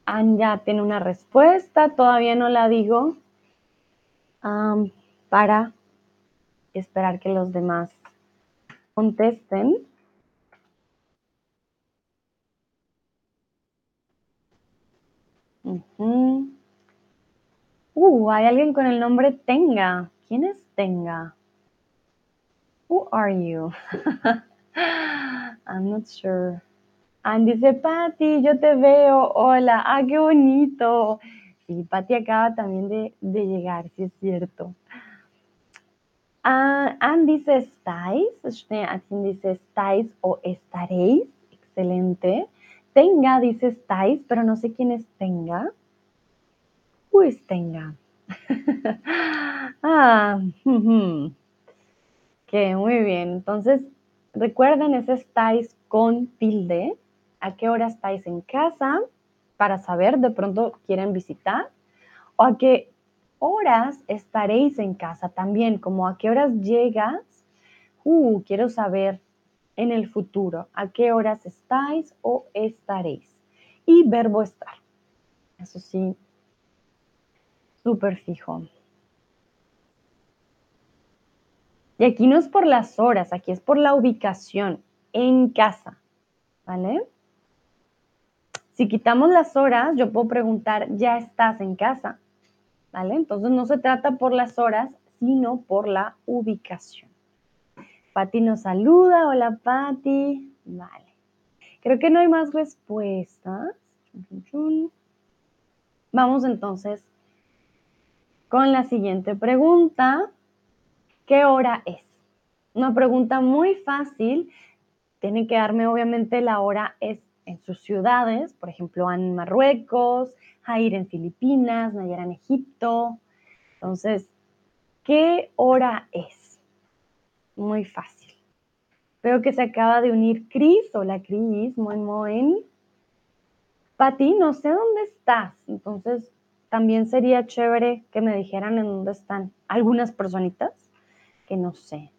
Anne ya tiene una respuesta, todavía no la digo, para esperar que los demás contesten. Uh, hay alguien con el nombre Tenga. ¿Quién es Tenga? Who are you? *laughs* I'm not sure. And dice, Patti, yo te veo. Hola. Ah, qué bonito. Sí, Patti acaba también de, llegar, sí es cierto. Ah, Anne dice estáis, Anne dice estáis o estaréis, excelente. Tenga dice estáis, pero no sé quién es tenga. Is tenga? *laughs* ah, que muy bien. Entonces, recuerden, ese estáis con tilde. ¿A qué hora estáis en casa? Para saber, de pronto quieren visitar. O a qué horas estaréis en casa también, como a qué horas llegas. Uh, quiero saber en el futuro a qué horas estáis o estaréis. Y verbo estar. Eso sí, súper fijo. Y aquí no es por las horas, aquí es por la ubicación en casa. ¿Vale? Si quitamos las horas, yo puedo preguntar, ¿ya estás en casa? Entonces no se trata por las horas, sino por la ubicación. Patti nos saluda, hola Patti, vale. Creo que no hay más respuestas. Vamos entonces con la siguiente pregunta. ¿Qué hora es? Una pregunta muy fácil. Tienen que darme obviamente la hora es en sus ciudades, por ejemplo, en Marruecos, Jair en Filipinas, Nayara en Egipto. Entonces, ¿qué hora es? Muy fácil. Veo que se acaba de unir Cris. Hola Cris, muy muy. Pati, no sé dónde estás. Entonces, también sería chévere que me dijeran en dónde están algunas personitas que no sé.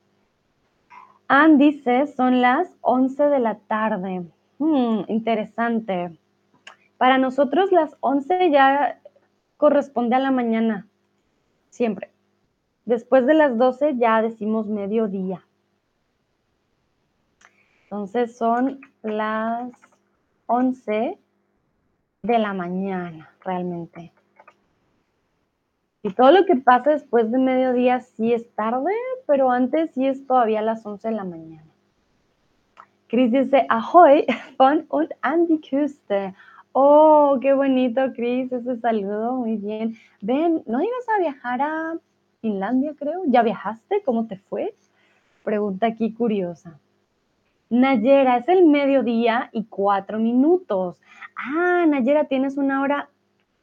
Ann dice, son las 11 de la tarde. Hmm, interesante. Para nosotros las 11 ya corresponde a la mañana, siempre. Después de las 12 ya decimos mediodía. Entonces son las 11 de la mañana, realmente. Y todo lo que pasa después de mediodía sí es tarde, pero antes sí es todavía las 11 de la mañana. Chris dice, ahoy, *laughs* von und an die Küste. Oh, qué bonito, Chris, ese saludo, muy bien. Ven, ¿no ibas a viajar a Finlandia, creo? ¿Ya viajaste? ¿Cómo te fue? Pregunta aquí curiosa. Nayera, es el mediodía y cuatro minutos. Ah, Nayera, tienes una hora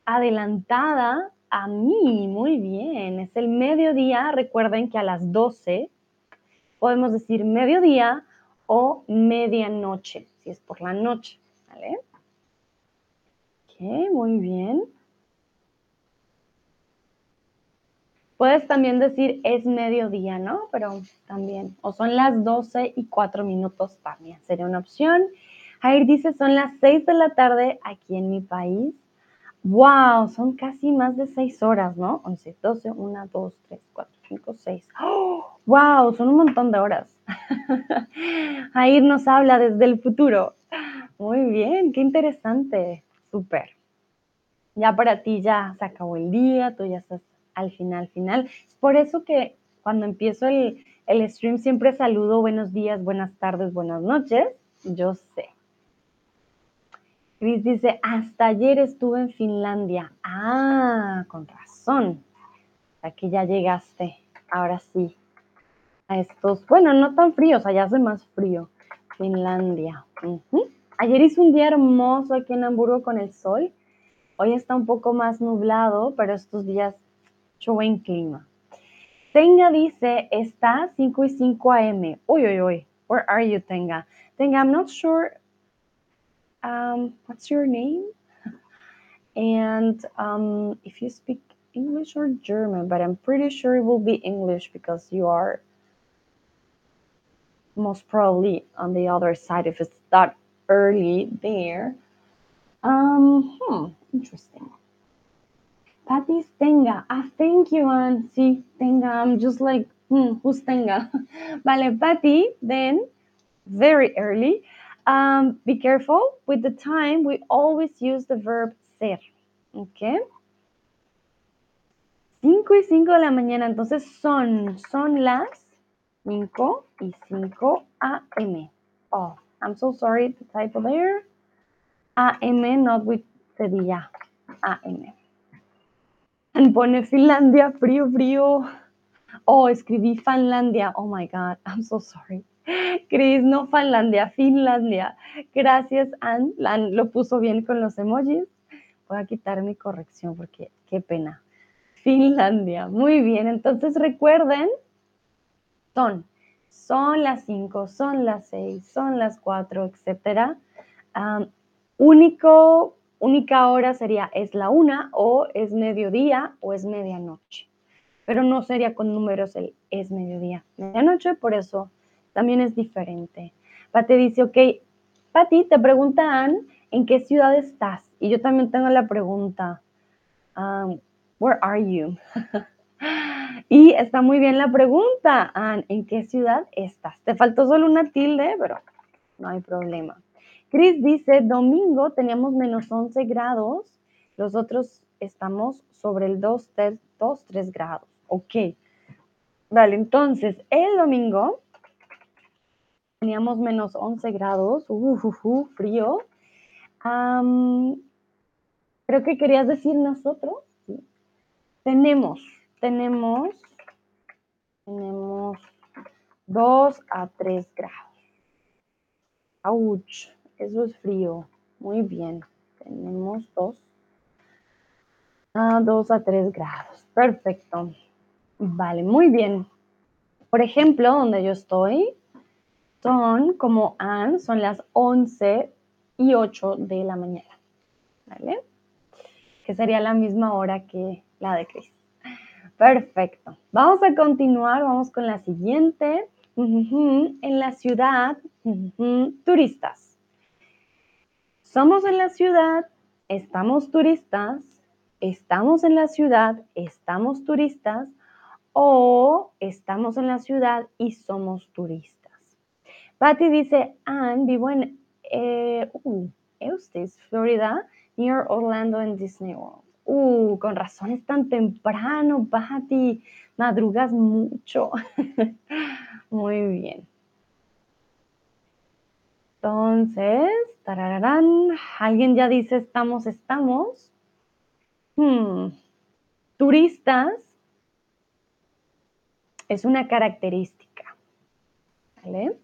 adelantada a mí. Muy bien, es el mediodía. Recuerden que a las 12 podemos decir mediodía o medianoche, si es por la noche. ¿Vale? Ok, muy bien. Puedes también decir es mediodía, ¿no? Pero también, o son las 12 y 4 minutos también, sería una opción. Jair dice, son las 6 de la tarde aquí en mi país. ¡Wow! Son casi más de 6 horas, ¿no? 11, 12, 1, 2, 3, 4, 5, 6. ¡Wow! Son un montón de horas. *laughs* Jair nos habla desde el futuro. Muy bien, qué interesante. Súper. Ya para ti ya se acabó el día, tú ya estás al final, final. Por eso que cuando empiezo el, el stream siempre saludo buenos días, buenas tardes, buenas noches. Yo sé. Chris dice, hasta ayer estuve en Finlandia. Ah, con razón. Aquí ya llegaste. Ahora sí. A estos, bueno, no tan fríos, allá hace más frío. Finlandia. Ayer hizo un día hermoso aquí en Hamburgo con el sol. Hoy está un poco más nublado, pero estos días buen clima. Tenga dice, está 5 y 5 a.m. Uy, uy, uy. Where are you, Tenga? Tenga, I'm not sure. Um, what's your name? And um, if you speak English or German, but I'm pretty sure it will be English because you are most probably on the other side if it's that early there. Um, hmm, interesting. Patty's Tenga. Ah, thank you. Sí, Tenga. I'm just like, hmm, who's Tenga? *laughs* vale, Patty, then, very early. Um, be careful with the time. We always use the verb ser. Okay. 5 y 5 de la mañana. Entonces son, son las 5 y 5 a.m. Oh, I'm so sorry, the typo there. A.m. not with Sevilla. A.m. *laughs* Pone Finlandia, frío, frío. Oh, escribí Finlandia. Oh my God, I'm so sorry. *laughs* Chris, no Finlandia, Finlandia. Gracias, Ann. lo puso bien con los emojis. Voy a quitar mi corrección porque qué pena. Finlandia. Muy bien. Entonces recuerden, son, son las 5, son las 6, son las 4, etcétera. único única hora sería es la una o es mediodía o es medianoche. Pero no sería con números el es mediodía, medianoche, por eso también es diferente. Pati dice, ok, Pati, te preguntan en qué ciudad estás. Y yo también tengo la pregunta, um, where are you? *laughs* y está muy bien la pregunta, ¿en qué ciudad estás? Te faltó solo una tilde, pero no hay problema. Chris dice, domingo teníamos menos 11 grados, los otros estamos sobre el 2, 3, grados. Ok. Vale, entonces el domingo teníamos menos 11 grados, uh, frío. creo que querías decir nosotros. Tenemos tenemos, tenemos 2 a 3 grados. ¡Auch! Eso es frío. Muy bien. Tenemos 2 a 2 a 3 grados. Perfecto. Vale, muy bien. Por ejemplo, donde yo estoy, son como an, son las 11 y 8 de la mañana. ¿Vale? Que sería la misma hora que la de Cris. Perfecto. Vamos a continuar, vamos con la siguiente. En la ciudad, turistas. Somos en la ciudad, estamos turistas, estamos en la ciudad, estamos turistas o estamos en la ciudad y somos turistas. Patty dice, Anne, vivo en eh, uh, Florida, near Orlando and Disney World. Uh, con razón es tan temprano, Patty. Madrugas mucho. *laughs* Muy bien. Entonces, tararán, alguien ya dice estamos, estamos. Hmm. Turistas es una característica, ¿vale?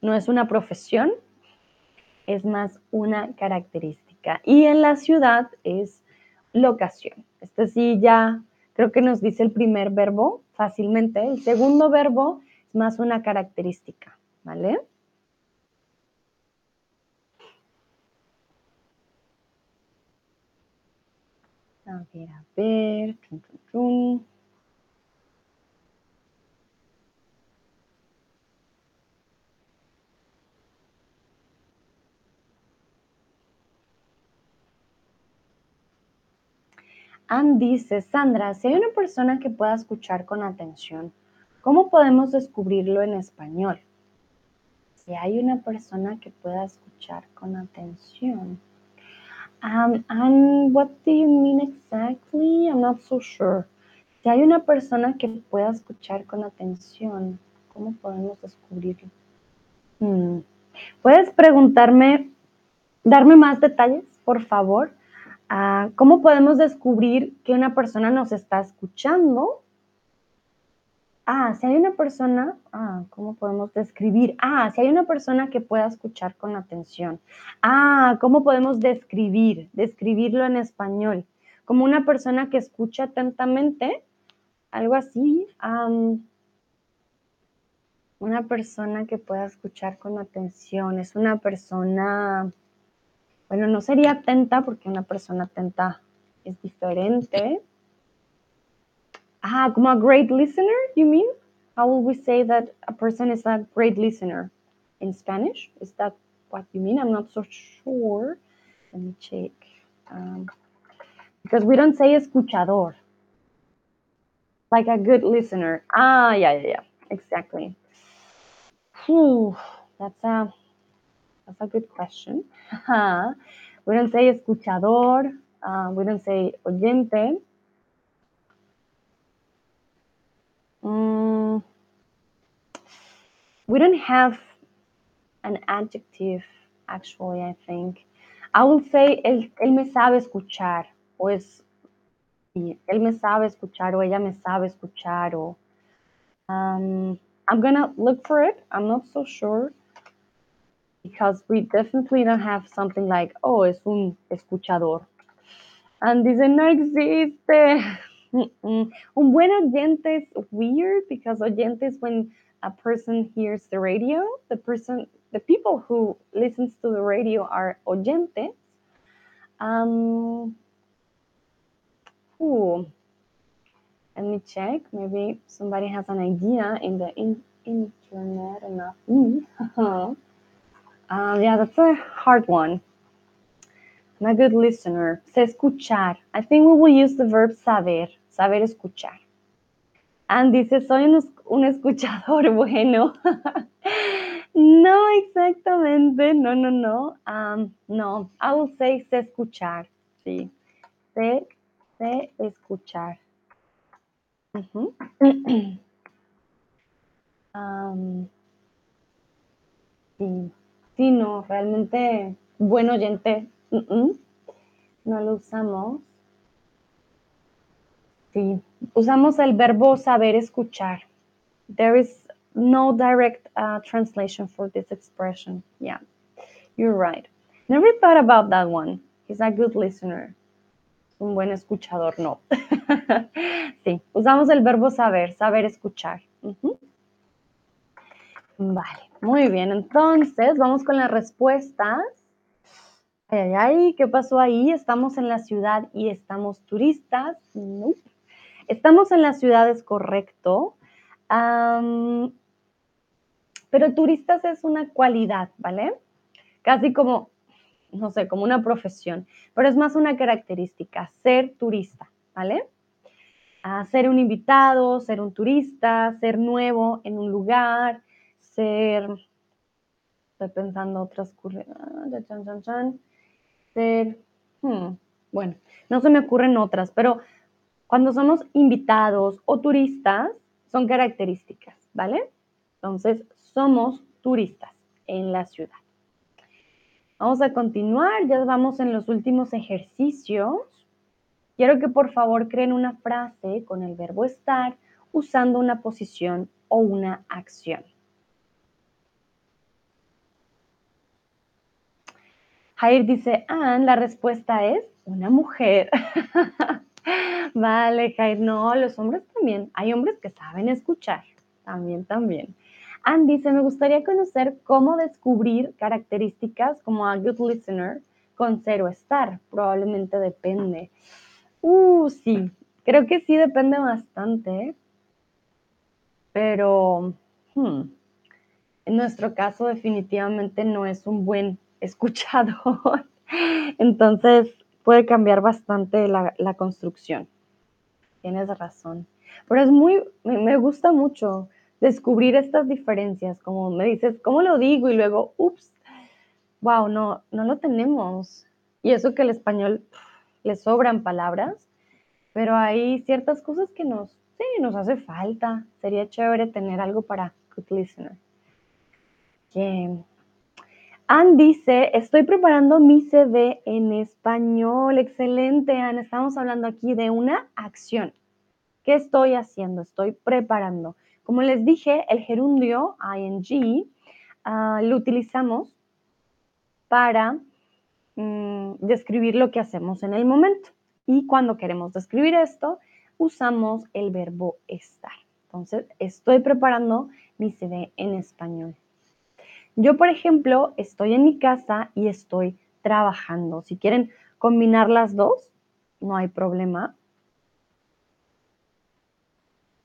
No es una profesión, es más una característica. Y en la ciudad es locación. Este sí ya creo que nos dice el primer verbo fácilmente. El segundo verbo es más una característica, ¿vale? A ver, a ver. Ann dice, Sandra, si hay una persona que pueda escuchar con atención, ¿cómo podemos descubrirlo en español? Si hay una persona que pueda escuchar con atención. Um, and what do you mean exactly? I'm not so sure. Si hay una persona que pueda escuchar con atención, ¿cómo podemos descubrirlo? Hmm. ¿Puedes preguntarme, darme más detalles, por favor? ¿Cómo podemos descubrir que una persona nos está escuchando? Ah, si hay una persona, ah, ¿cómo podemos describir? Ah, si hay una persona que pueda escuchar con atención. Ah, ¿cómo podemos describir? Describirlo en español. Como una persona que escucha atentamente, algo así. una persona que pueda escuchar con atención. Es una persona bueno, no sería atenta porque una persona atenta es diferente. Ah, como a great listener, you mean? How will we say that a person is a great listener in Spanish? Is that what you mean? I'm not so sure. Let me check. Um, because we don't say escuchador. Like a good listener. Ah, yeah, yeah, yeah. Exactly. Whew, that's a that's a good question. we don't say escuchador. Uh, we don't say oyente. Mm, we don't have an adjective, actually, I think. I will say, él, él me sabe escuchar, o es, sí, él me sabe escuchar, o ella me sabe escuchar, o, um, I'm gonna look for it. I'm not so sure because we definitely don't have something like, oh, es un escuchador. And dice, no existe. *laughs* Un buen oyente is weird because oyente is when a person hears the radio. The person, the people who listens to the radio are oyentes. Um, ooh, let me check. Maybe somebody has an idea in the in, internet enough. *laughs* Mm. Um, yeah, that's a hard one. I'm a good listener. Se escuchar. I think we will use the verb saber. Saber escuchar. And dice, soy un, un escuchador *laughs* bueno. *laughs* no, exactamente. No, no, no. Um, no, I will say se escuchar. Sí. Se, se escuchar. Uh *clears throat* -huh. um, sí. No, realmente buen oyente, no lo usamos. Sí, usamos el verbo saber escuchar. There is no direct uh, translation for this expression. Yeah, you're right. Never thought about that one. He's a good listener. Un buen escuchador, no. *laughs* sí, usamos el verbo saber, saber escuchar. Vale, muy bien. Entonces, vamos con las respuestas. Ay, ay, ay, ¿qué pasó ahí? ¿Estamos en la ciudad y estamos turistas? No. Estamos en la ciudad, es correcto. pero turistas es una cualidad, ¿vale? Casi como, no sé, como una profesión, pero es más una característica, ser turista, ¿vale? ser un invitado, ser un turista, ser nuevo en un lugar, ser, estoy pensando otras, ah, ser, hmm, bueno, no se me ocurren otras, pero cuando somos invitados o turistas, son características, ¿vale? Entonces, somos turistas en la ciudad. Vamos a continuar, ya vamos en los últimos ejercicios. Quiero que por favor creen una frase con el verbo estar usando una posición o una acción. Jair dice, Anne, la respuesta es una mujer. *laughs* Vale, Jair, no, los hombres también. Hay hombres que saben escuchar. También, también. Ann dice, me gustaría conocer cómo descubrir características como a good listener con cero estar. Probablemente depende. Uh, sí, creo que sí depende bastante. Pero hmm, en nuestro caso definitivamente no es un buen escuchador. *laughs* Entonces, puede cambiar bastante la, construcción. Tienes razón. Pero es muy, me, gusta mucho descubrir estas diferencias, como me dices, ¿cómo lo digo? Y luego, ups, wow, no, no lo tenemos. Y eso que el español le sobran palabras, pero hay ciertas cosas que nos, sí, nos hace falta. Sería chévere tener algo para good listener. Bien. Ann dice, estoy preparando mi CV en español. Excelente, Ann. Estamos hablando aquí de una acción. ¿Qué estoy haciendo? Estoy preparando. Como les dije, el gerundio ing ah, lo utilizamos para mm, describir lo que hacemos en el momento. Y cuando queremos describir esto, usamos el verbo estar. Entonces, estoy preparando mi CV en español. Yo, por ejemplo, estoy en mi casa y estoy trabajando. Si quieren combinar las dos, no hay problema.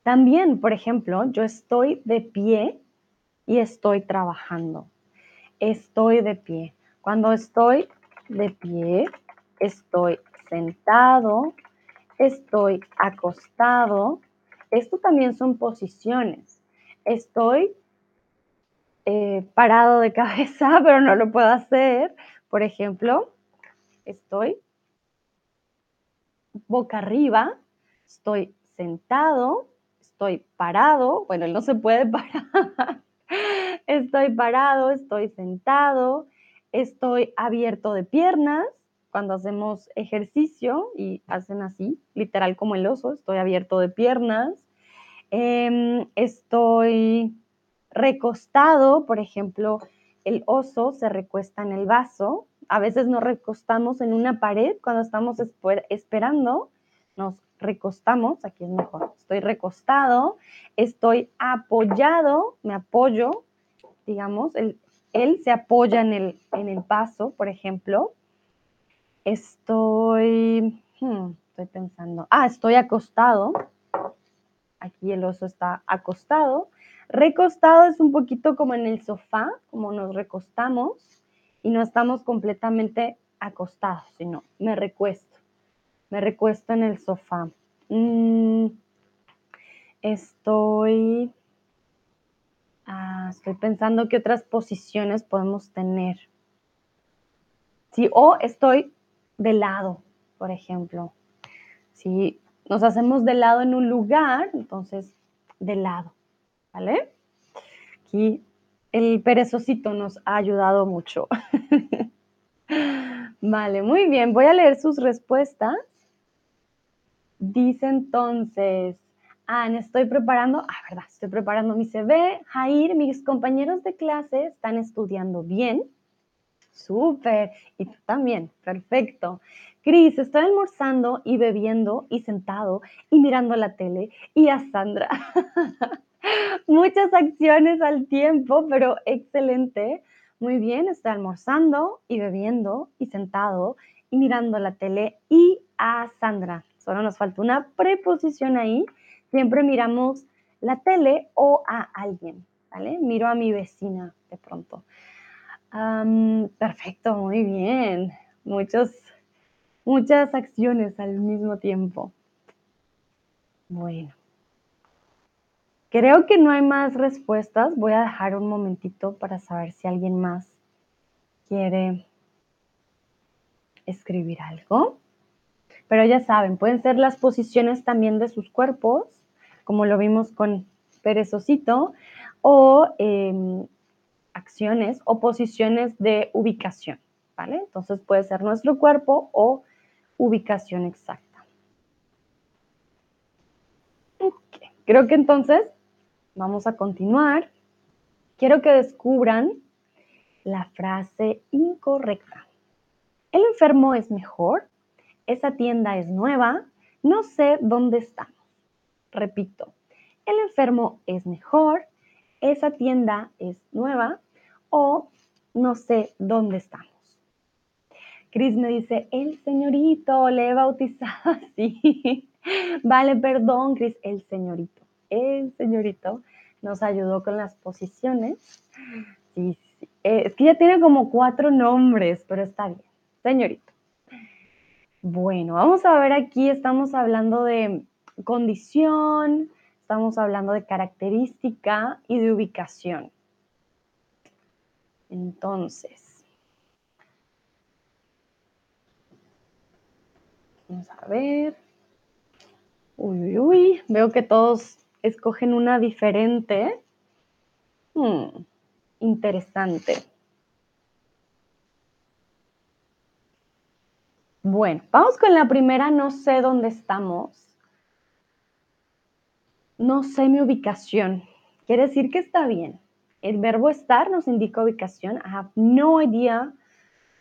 También, por ejemplo, yo estoy de pie y estoy trabajando. Estoy de pie. Cuando estoy de pie, estoy sentado, estoy acostado. Esto también son posiciones. Estoy eh, parado de cabeza, *laughs* pero no lo puedo hacer. Por ejemplo, estoy boca arriba, estoy sentado, estoy parado, bueno, él no se puede *laughs* parar, estoy parado, estoy sentado, estoy abierto de piernas, cuando hacemos ejercicio y hacen así, literal como el oso, estoy abierto de piernas, em, estoy recostado, por ejemplo, el oso se recuesta en el vaso. A veces nos recostamos en una pared cuando estamos esperando, nos recostamos, aquí es mejor, estoy recostado, estoy apoyado, me apoyo, digamos, él, se apoya en el, en el vaso, por ejemplo. Estoy, hmm, estoy pensando, ah, estoy acostado, aquí el oso está acostado, Recostado es un poquito como en el sofá, como nos recostamos y no estamos completamente acostados, sino me recuesto, me recuesto en el sofá. Mm, estoy, ah, estoy pensando qué otras posiciones podemos tener. Sí, o estoy de lado, por ejemplo. Si nos hacemos de lado en un lugar, entonces de lado. ¿Vale? Aquí el perezosito nos ha ayudado mucho. *laughs* vale, muy bien. Voy a leer sus respuestas. Dice entonces, Anne, estoy preparando, ah, verdad, estoy preparando mi CV. Jair, mis compañeros de clase están estudiando bien. Súper. Y tú también. Perfecto. Cris, estoy almorzando y bebiendo y sentado y mirando la tele. Y a Sandra. *laughs* Muchas acciones al tiempo, pero excelente. Muy bien, estoy almorzando y bebiendo y sentado y mirando la tele. Y a Sandra. Solo nos falta una preposición ahí. Siempre miramos la tele o a alguien, ¿vale? Miro a mi vecina de pronto perfecto, muy bien. Muchos, muchas acciones al mismo tiempo. Bueno. Creo que no hay más respuestas. Voy a dejar un momentito para saber si alguien más quiere escribir algo. Pero ya saben, pueden ser las posiciones también de sus cuerpos, como lo vimos con Perezocito, o em, acciones o posiciones de ubicación, ¿vale? Entonces puede ser nuestro cuerpo o ubicación exacta. Creo que entonces vamos a continuar. Quiero que descubran la frase incorrecta. El enfermo es mejor, esa tienda es nueva, no sé dónde estamos. Repito, el enfermo es mejor, esa tienda es nueva, o no sé dónde estamos. Cris me dice, el señorito, le he bautizado *laughs* así. vale, perdón, Cris, el señorito. El señorito nos ayudó con las posiciones. Sí, sí. Eh, es que ya tiene como cuatro nombres, pero está bien. Señorito. Bueno, vamos a ver aquí, estamos hablando de condición, estamos hablando de característica y de ubicación. Entonces, vamos a ver. Uy, uy, uy, veo que todos escogen una diferente. Hmm, interesante. Bueno, vamos con la primera, no sé dónde estamos. No sé mi ubicación. Quiere decir que está bien. El verbo estar nos indica ubicación. I have no idea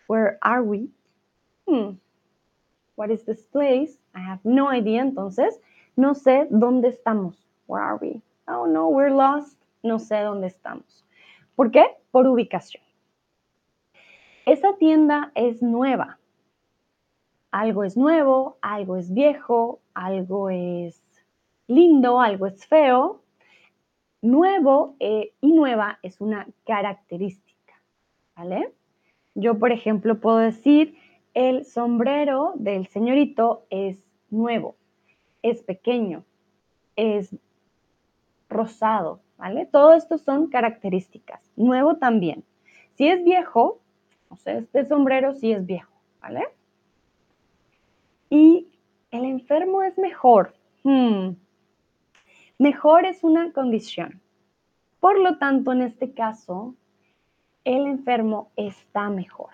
where are we. Hmm. What is this place? I have no idea. Entonces, no sé dónde estamos. Where are we? Oh no, we're lost. No sé dónde estamos. ¿Por qué? Por ubicación. Esa tienda es nueva. Algo es nuevo, algo es viejo, algo es lindo, algo es feo. Nuevo eh, y nueva es una característica, ¿vale? Yo, por ejemplo, puedo decir, el sombrero del señorito es nuevo, es pequeño, es rosado, ¿vale? Todo esto son características. Nuevo también. Si es viejo, no sé, este sombrero sí es viejo, ¿vale? Y el enfermo es mejor. Hmm. Mejor es una condición. Por lo tanto, en este caso, el enfermo está mejor,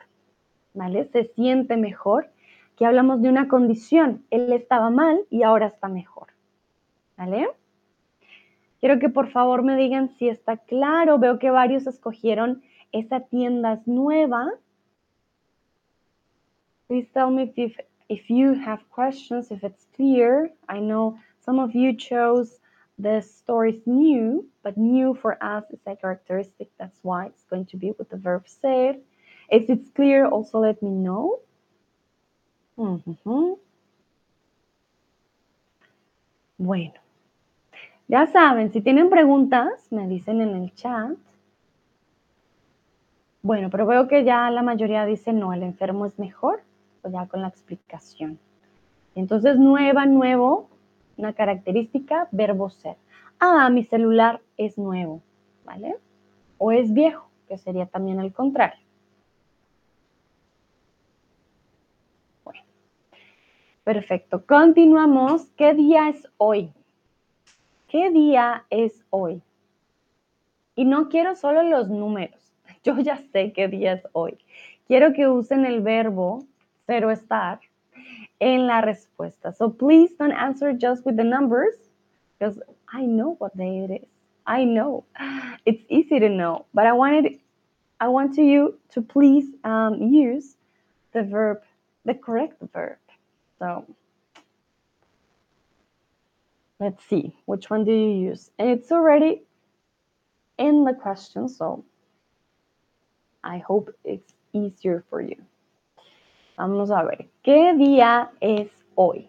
¿vale? Se siente mejor, que hablamos de una condición. Él estaba mal y ahora está mejor, ¿vale? Quiero que por favor me digan si está claro. Veo que varios escogieron esa tienda nueva. Please tell me if, if you have questions, if it's clear. I know some of you chose the story is new, but new for us is a characteristic. That's why it's going to be with the verb ser. If it's clear, also let me know. Bueno, ya saben, si tienen preguntas, me dicen en el chat. Bueno, pero veo que ya la mayoría dice no, el enfermo es mejor, pues ya con la explicación. Entonces, nueva, nuevo, una característica, verbo ser. Ah, mi celular es nuevo, ¿vale? O es viejo, que sería también el contrario. Bueno, perfecto. Continuamos. ¿Qué día es hoy? ¿Qué día es hoy? Y no quiero solo los números. *laughs* Yo ya sé qué día es hoy. Quiero que usen el verbo pero estar en la respuesta. So please don't answer just with the numbers because I know what day it is. I know it's easy to know, but I wanted, I want you to please um, use the verb, the correct verb. So let's see, which one do you use? And it's already in the question, so I hope it's easier for you. Vamos a ver, ¿qué día es hoy?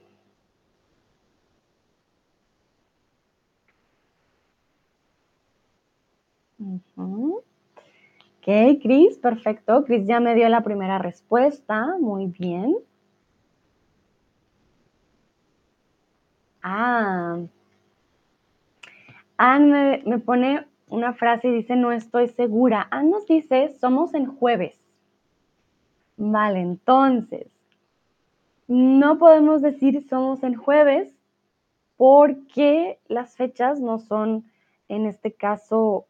Uh Ok, Cris, perfecto. Cris ya me dio la primera respuesta. Muy bien. Ah. Anne me, pone una frase y dice, no estoy segura. Anne nos dice, somos en jueves. Vale, entonces, no podemos decir somos en jueves porque las fechas no son, en este caso,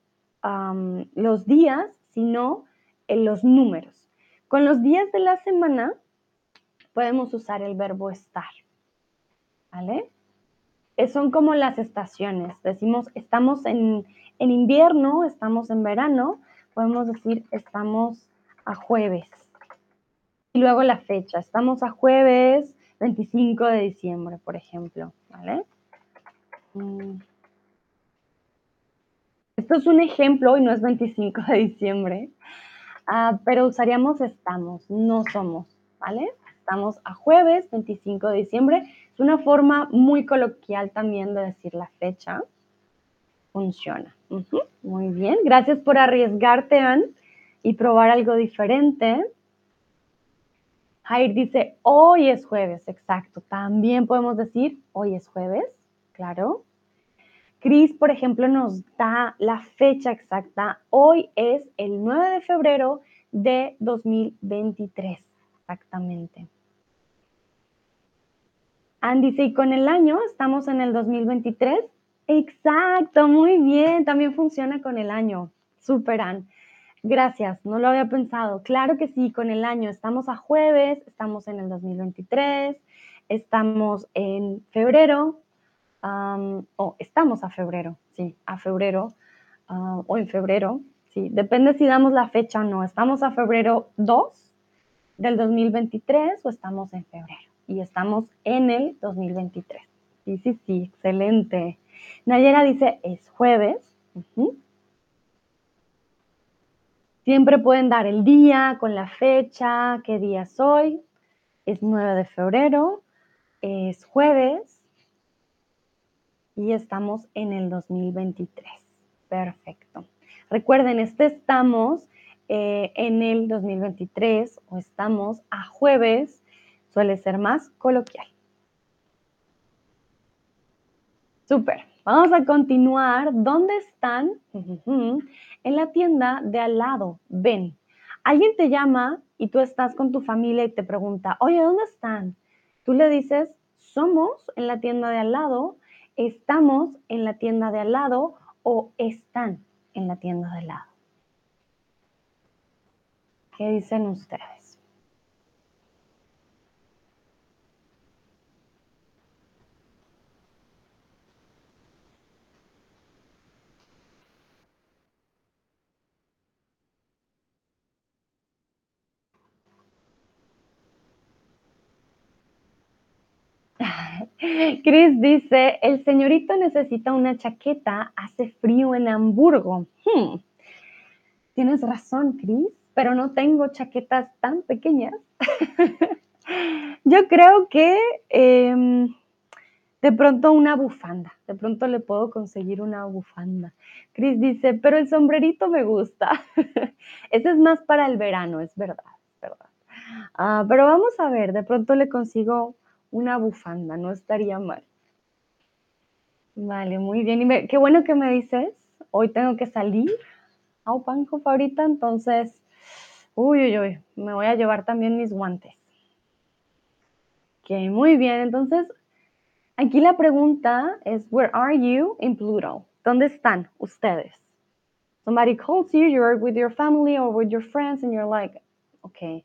los días, sino en los números. Con los días de la semana podemos usar el verbo estar. ¿Vale? Eh, son como las estaciones. Decimos, estamos en, en invierno, estamos en verano, podemos decir, estamos a jueves. Y luego la fecha, estamos a jueves 25 de diciembre, por ejemplo, ¿vale? Mm. Esto es un ejemplo y no es 25 de diciembre, ah, pero usaríamos estamos, no somos, ¿vale? Estamos a jueves 25 de diciembre. Es una forma muy coloquial también de decir la fecha. Funciona. Muy bien. Gracias por arriesgarte, Ann, y probar algo diferente. Jair dice, hoy es jueves, exacto. También podemos decir, hoy es jueves, claro. Cris, por ejemplo, nos da la fecha exacta. Hoy es el 9 de febrero de 2023, exactamente. Andy dice, ¿y con el año estamos en el 2023? Exacto, muy bien, también funciona con el año. Super, Ann. Gracias, no lo había pensado. Claro que sí, con el año estamos a jueves, estamos en el 2023, estamos en febrero, o estamos a febrero, sí, a febrero ah, o en febrero, sí, depende si damos la fecha o no. Estamos a febrero 2 del 2023 o estamos en febrero y estamos en el 2023. Sí, sí, sí, excelente. Nayera dice, es jueves. Siempre pueden dar el día con la fecha, qué día es hoy. Es 9 de febrero, es jueves, y estamos en el 2023. Perfecto. Recuerden, este estamos eh, en el 2023 o estamos a jueves, suele ser más coloquial. Súper. Vamos a continuar. ¿Dónde están? *laughs* En la tienda de al lado. Ven. Alguien te llama y tú estás con tu familia y te pregunta, oye, ¿dónde están? Tú le dices, somos en la tienda de al lado estamos en la tienda de al lado o están en la tienda de al lado. ¿Qué dicen ustedes? Chris dice, el señorito necesita una chaqueta, hace frío en Hamburgo. Hmm. Tienes razón, Chris, pero no tengo chaquetas tan pequeñas. *laughs* Yo creo que em, de pronto una bufanda, de pronto le puedo conseguir una bufanda. Chris dice, pero el sombrerito me gusta. *laughs* Ese es más para el verano, es verdad. Ah, pero vamos a ver, de pronto le consigo una bufanda, no estaría mal. Vale, muy bien. Y qué bueno que me dices, hoy tengo que salir a Opanco ahorita, entonces, uy, uy, uy, me voy a llevar también mis guantes. Ok, muy bien. Entonces, aquí la pregunta es, where are you in Pluto? ¿Dónde están ustedes? Somebody calls you, you're with your family or with your friends, and you're like, okay,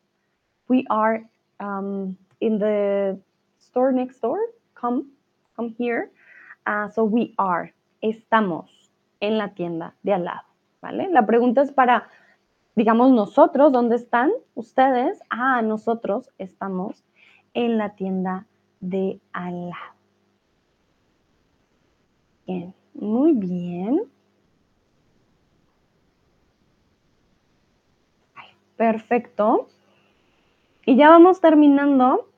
we are um, in the store next door. Come, come here. Uh, so we are. Estamos en la tienda de al lado. ¿Vale? La pregunta es para, digamos, nosotros, ¿dónde están ustedes? Ah, nosotros estamos en la tienda de al lado. Bien, muy bien. Perfecto. Y ya vamos terminando.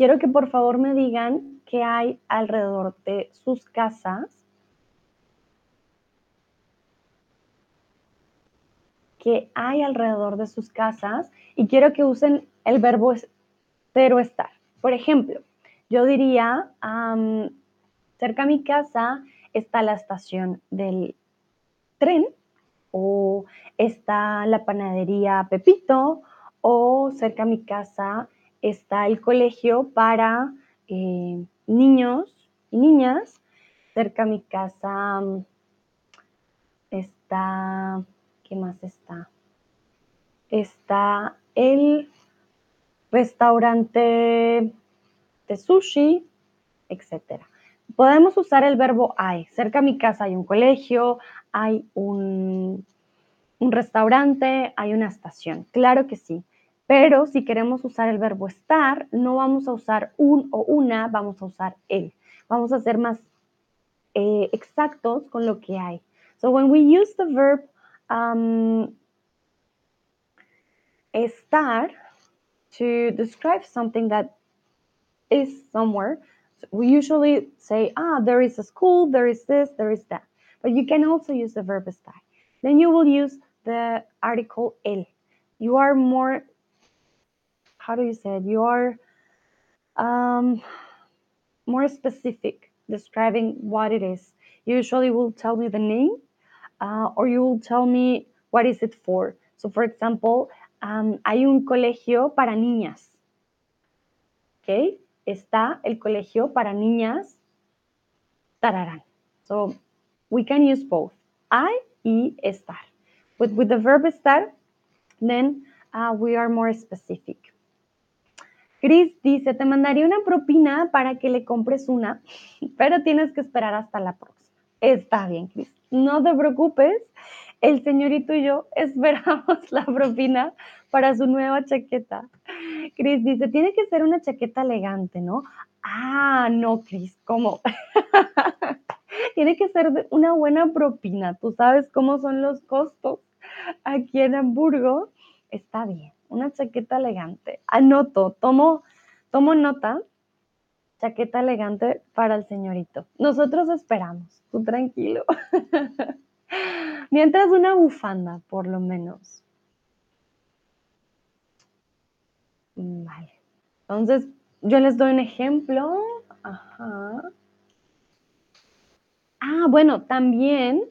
Quiero que por favor me digan qué hay alrededor de sus casas. ¿Qué hay alrededor de sus casas? Y quiero que usen el verbo ser o estar. Por ejemplo, yo diría, cerca a mi casa está la estación del tren o está la panadería Pepito o cerca a mi casa está el colegio para eh, niños y niñas. Cerca a mi casa mm, está, ¿qué más está? Está el restaurante de sushi, etcétera. Podemos usar el verbo hay. Cerca a mi casa hay un colegio, hay un, un restaurante, hay una estación. Claro que sí. Pero si queremos usar el verbo estar, no vamos a usar un o una, vamos a usar el. Vamos a ser más eh, exactos con lo que hay. So when we use the verb um, estar to describe something that is somewhere, we usually say, ah, there is a school, there is this, there is that. But you can also use the verb estar. Then you will use the article el. You are more, how do you say it? You are um, more specific, describing what it is. You usually will tell me the name uh, or you will tell me what is it for. So, for example, um, hay un colegio para niñas. Okay, Está el colegio para niñas. Tararán. So, we can use both. I y estar. But with the verb estar, then uh, we are more specific. Chris dice, te mandaría una propina para que le compres una, pero tienes que esperar hasta la próxima. Está bien, Chris. No te preocupes. El señorito y yo *laughs* esperamos la propina para su nueva chaqueta. Chris dice, tiene que ser una chaqueta elegante, ¿no? Ah, no, Chris, ¿cómo? *laughs* tiene que ser una buena propina. Tú sabes cómo son los costos aquí en Hamburgo. Está bien, una chaqueta elegante. Anoto, tomo, tomo nota. Chaqueta elegante para el señorito. Nosotros esperamos, tú tranquilo. *laughs* Mientras una bufanda, por lo menos. Vale. Entonces, yo les doy un ejemplo. Ajá. Ah, bueno, también,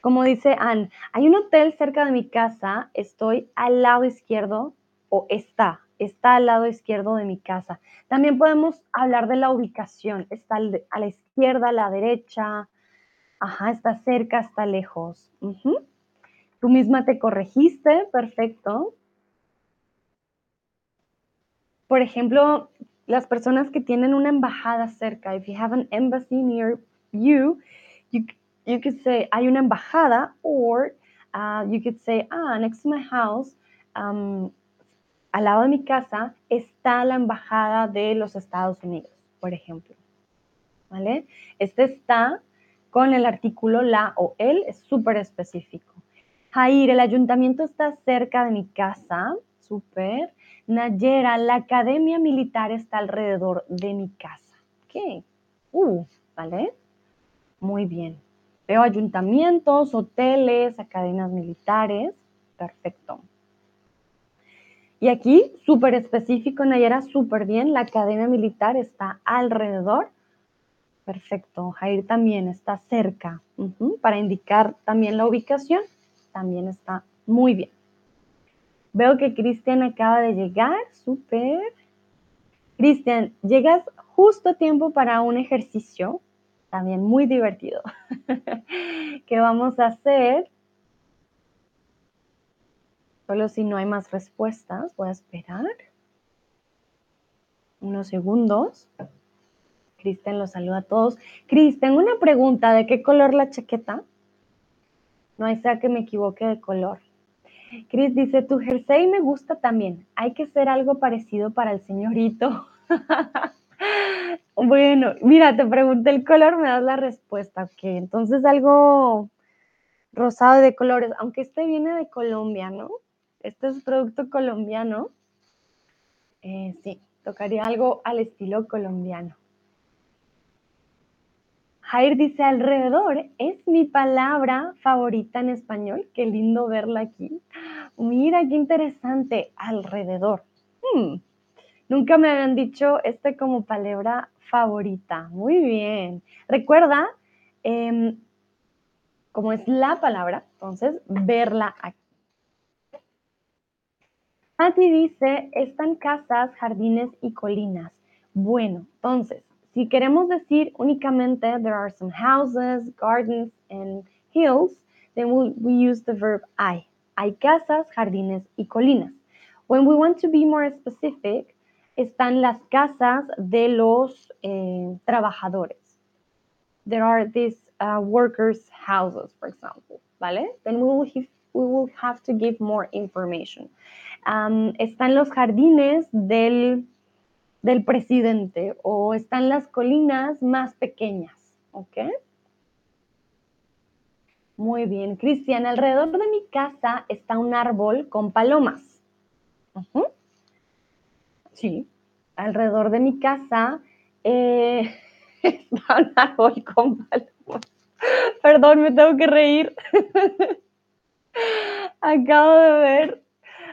como dice Anne, hay un hotel cerca de mi casa, estoy al lado izquierdo o está, está al lado izquierdo de mi casa. También podemos hablar de la ubicación, está a la izquierda, a la derecha, ajá, está cerca, está lejos. Tú misma te corregiste, perfecto. Por ejemplo, las personas que tienen una embajada cerca, if you have an embassy near you, you, you could say, hay una embajada, or uh, you could say, ah, next to my house, um, al lado de mi casa, está la embajada de los Estados Unidos, por ejemplo. ¿Vale? Este está con el artículo la o el, es súper específico. Jair, el ayuntamiento está cerca de mi casa, súper. Nayera, la academia militar está alrededor de mi casa. ¿Qué? Uh, ¿vale? Muy bien. Veo ayuntamientos, hoteles, academias militares. Perfecto. Y aquí, súper específico, Nayera, súper bien. La academia militar está alrededor. Perfecto. Jair también está cerca. Para indicar también la ubicación, también está muy bien. Veo que Cristian acaba de llegar. Súper. Cristian, llegas justo a tiempo para un ejercicio también muy divertido, *laughs* que vamos a hacer. Solo si no hay más respuestas, voy a esperar. unos segundos. Cristian los saluda a todos. Cris, tengo una pregunta. ¿De qué color la chaqueta? No hay sea que me equivoque de color. Cris dice, tu jersey me gusta también. Hay que ser algo parecido para el señorito. *laughs* bueno, mira, te pregunté el color, me das la respuesta. Ok, entonces algo rosado de colores, aunque este viene de Colombia, ¿no? Este es producto colombiano. Eh, sí, tocaría algo al estilo colombiano. Jair dice, alrededor es mi palabra favorita en español. Qué lindo verla aquí. Mira, qué interesante. Alrededor. Hmm, nunca me habían dicho este como palabra favorita. Muy bien. Recuerda, em, como es la palabra, entonces verla aquí. Mati dice, están casas, jardines y colinas. Bueno, entonces, si queremos decir únicamente there are some houses, gardens and hills, then we, we use the verb hay. Hay casas, jardines y colinas. When we want to be more specific, están las casas de los eh, trabajadores. There are these uh, workers' houses, for example. Then we will, have, to give more information. Um, están los jardines del del presidente o están las colinas más pequeñas, ¿ok? Muy bien, Cristian, alrededor de mi casa está un árbol con palomas. Sí, alrededor de mi casa eh, *laughs* está un árbol con palomas. Perdón, me tengo que reír. *laughs* Acabo de ver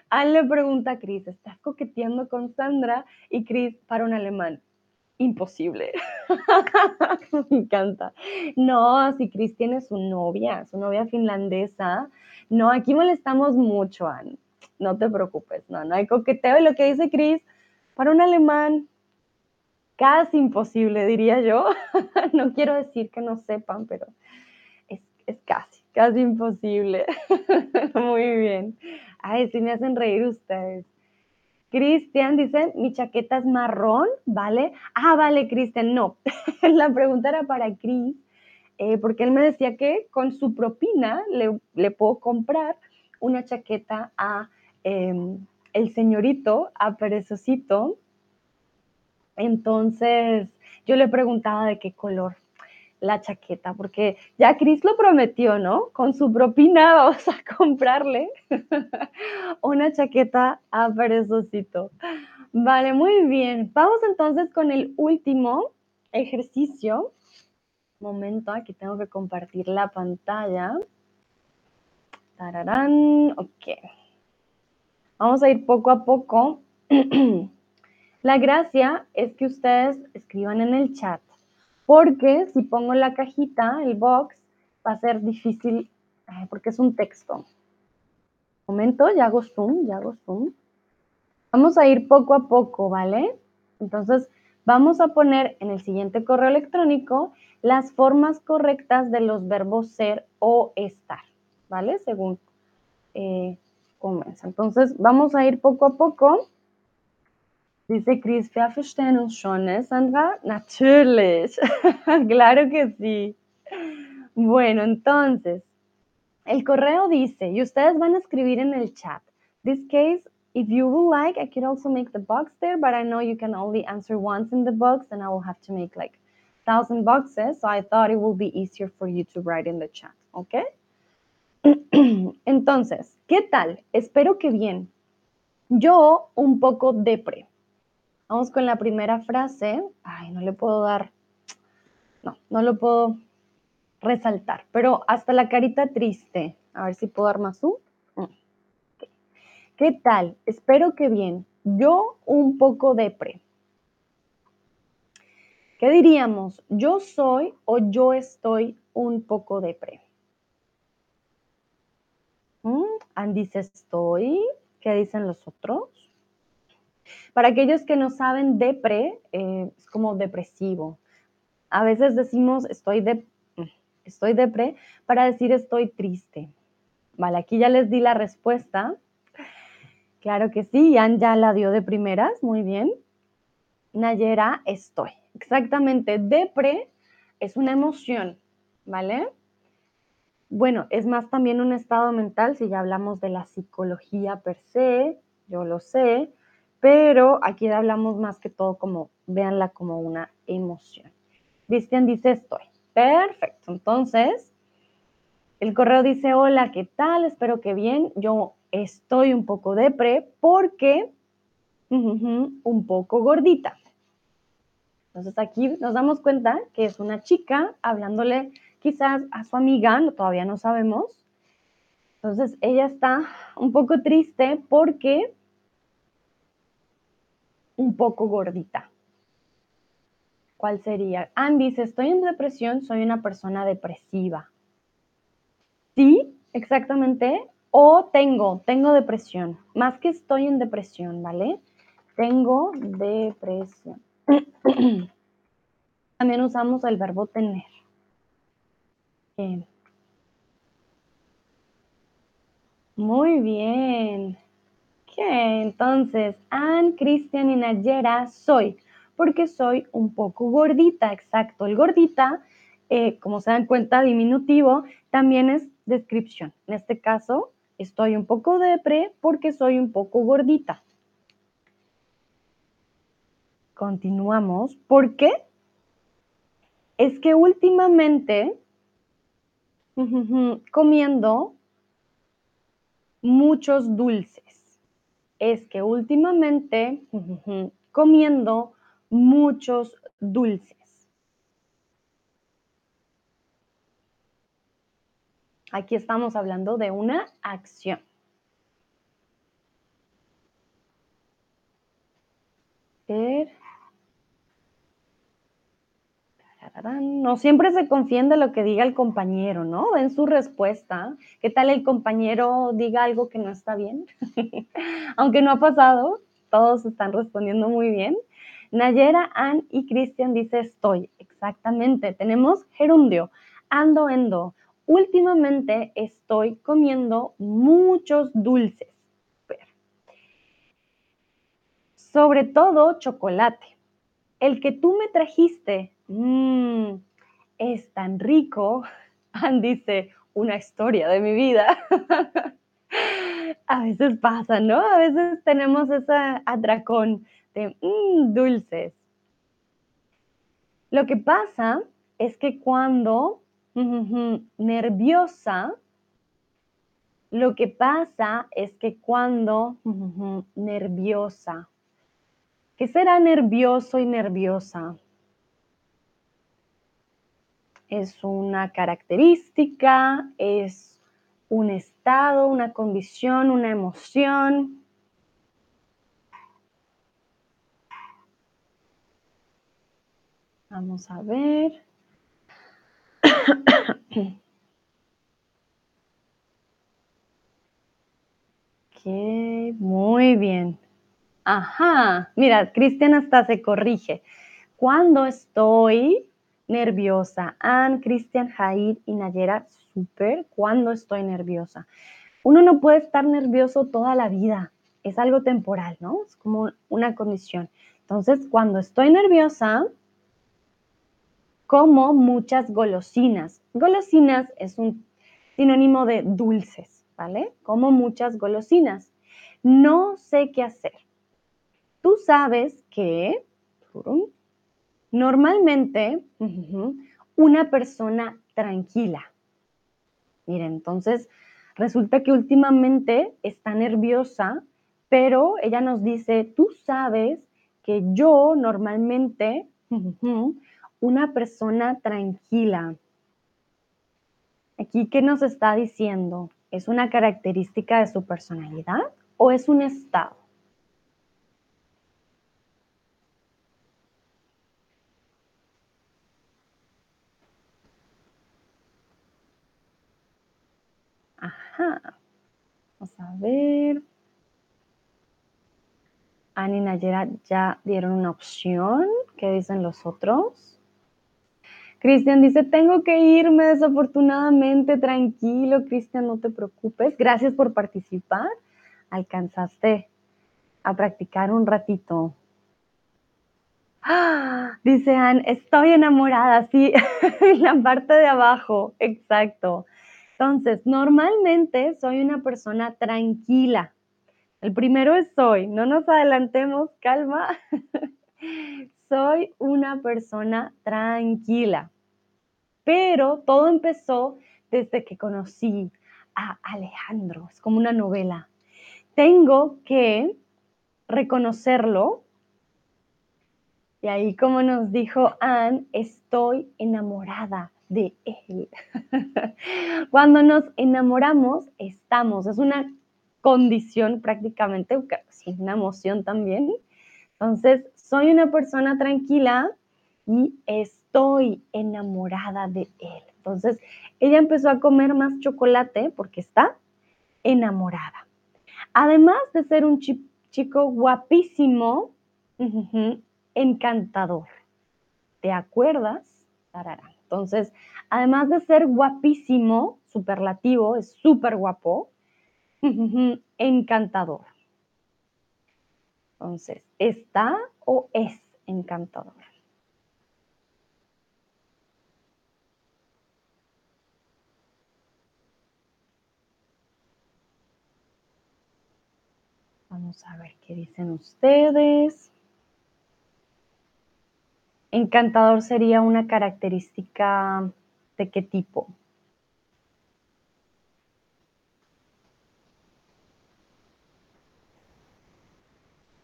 Anne le pregunta a Chris, ¿estás coqueteando con Sandra? Y Chris para un alemán. Imposible. *laughs* Me encanta. No, si Chris tiene su novia, su novia finlandesa. No, aquí molestamos mucho, Anne. No te preocupes, no, no hay coqueteo. Y lo que dice Chris, para un alemán, casi imposible, diría yo. *laughs* no quiero decir que no sepan, pero es, es casi, casi imposible. *laughs* Muy bien. Ay, sí me hacen reír ustedes. Cristian dice, mi chaqueta es marrón, ¿vale? Ah, vale, Cristian, no. *laughs* la pregunta era para Cris, eh, porque él me decía que con su propina le, puedo comprar una chaqueta a em, el señorito, a Perezocito. Entonces, yo le preguntaba de qué color la chaqueta, porque ya Cris lo prometió, ¿no? Con su propina *laughs* vamos a comprarle *laughs* una chaqueta a Perezocito. Vale, muy bien. Vamos entonces con el último ejercicio. Momento, aquí tengo que compartir la pantalla. Tararán, ok. Vamos a ir poco a poco. *clears throat* la gracia es que ustedes escriban en el chat porque si pongo la cajita, el box, va a ser difícil porque es un texto. Un momento, ya hago zoom, ya hago zoom. Vamos a ir poco a poco, ¿vale? Entonces, vamos a poner en el siguiente correo electrónico las formas correctas de los verbos ser o estar, ¿vale? Según eh, Entonces, vamos a ir poco a poco. Dice Chris, wir verstehen uns schon, ¿eh, Sandra? Natürlich. *laughs* claro que sí. Bueno, entonces, el correo dice, y ustedes van a escribir en el chat. This case, if you would like, I could also make the box there, but I know you can only answer once in the box, and I will have to make like thousand boxes, so I thought it would be easier for you to write in the chat, ¿ok? *clears throat* Entonces, ¿qué tal? Espero que bien. Yo un poco depre. Vamos con la primera frase. Ay, no le puedo dar. No, no lo puedo resaltar. Pero hasta la carita triste. A ver si puedo dar más un. Mm, ¿Qué tal? Espero que bien. Yo un poco depre. ¿Qué diríamos? Yo soy o yo estoy un poco depre. ¿Mm? Dice estoy. ¿Qué dicen los otros? Para aquellos que no saben, depre eh, es como depresivo. A veces decimos estoy, de, estoy depre para decir estoy triste. Vale, aquí ya les di la respuesta. Claro que sí, Jan ya la dio de primeras, muy bien. Nayera, estoy. Exactamente, depre es una emoción, ¿vale? Bueno, es más también un estado mental, si ya hablamos de la psicología per se, yo lo sé, pero aquí hablamos más que todo como, véanla como una emoción. Cristian dice estoy. Perfecto, entonces, el correo dice, hola, ¿qué tal? Espero que bien. Yo estoy un poco depre porque un poco gordita. Entonces aquí nos damos cuenta que es una chica hablándole quizás a su amiga, todavía no sabemos. Entonces ella está un poco triste porque un poco gordita. ¿Cuál sería? Andy dice, estoy en depresión, soy una persona depresiva. Sí, exactamente. O tengo, tengo depresión. Más que estoy en depresión, ¿vale? Tengo depresión. *clears throat* También usamos el verbo tener. Muy bien. ¿Qué? Entonces, Ann, Cristian y Nayera, soy, porque soy un poco gordita, exacto. El gordita, eh, como se dan cuenta, diminutivo, también es descripción. En este caso, estoy un poco depre porque soy un poco gordita. Continuamos. ¿Por qué? Es que últimamente comiendo muchos dulces. Es que últimamente comiendo muchos dulces. Aquí estamos hablando de una acción. No siempre se confía en lo que diga el compañero, ¿no? En su respuesta. ¿Qué tal el compañero diga algo que no está bien? *laughs* Aunque no ha pasado, todos están respondiendo muy bien. Nayera, Ann y Cristian dice estoy. Exactamente. Tenemos gerundio. Ando, endo. Últimamente estoy comiendo muchos dulces. Sobre todo chocolate. El que tú me trajiste mmm, es tan rico. *laughs* Ann dice, una historia de mi vida. *laughs* a veces pasa, ¿no? A veces tenemos ese atracón de mmm, dulces. Lo que pasa es que cuando nerviosa, lo que pasa es que cuando nerviosa, ¿qué será nervioso y nerviosa? Es una característica, es un estado, una condición, una emoción. Vamos a ver. *coughs* muy bien. Ajá, mira, Cristian hasta se corrige. Cuando estoy nerviosa. Ann, Cristian, Jair y Nayera, súper. ¿Cuándo estoy nerviosa? Uno no puede estar nervioso toda la vida. Es algo temporal, ¿no? Es como una condición. Entonces, cuando estoy nerviosa, como muchas golosinas. Golosinas es un sinónimo de dulces, ¿vale? Como muchas golosinas. No sé qué hacer. Tú sabes que Normalmente, una persona tranquila. Mira, entonces resulta que últimamente está nerviosa, pero ella nos dice, tú sabes que yo normalmente, una persona tranquila. Aquí, ¿qué nos está diciendo? ¿Es una característica de su personalidad o es un estado? Vamos a ver. Ani y Nayera ya dieron una opción. ¿Qué dicen los otros? Cristian dice, tengo que irme desafortunadamente. Tranquilo, Cristian, no te preocupes. Gracias por participar. Alcanzaste a practicar un ratito. ¡Ah! Dice Anne, estoy enamorada, sí, *laughs* en la parte de abajo, exacto. Entonces, normalmente soy una persona tranquila. El primero es soy, no nos adelantemos, calma. *laughs* soy una persona tranquila. Pero todo empezó desde que conocí a Alejandro, es como una novela. Tengo que reconocerlo y ahí, como nos dijo Anne, estoy enamorada de él. *laughs* Cuando nos enamoramos, estamos, es una condición prácticamente, sin una emoción también. Entonces, soy una persona tranquila y estoy enamorada de él. Entonces, ella empezó a comer más chocolate porque está enamorada. Además de ser un chico guapísimo, encantador. ¿Te acuerdas? Entonces, además de ser guapísimo, superlativo, es súper guapo, *laughs* encantador. Entonces, ¿está o es encantador? Vamos a ver qué dicen ustedes. Encantador sería una característica de qué tipo?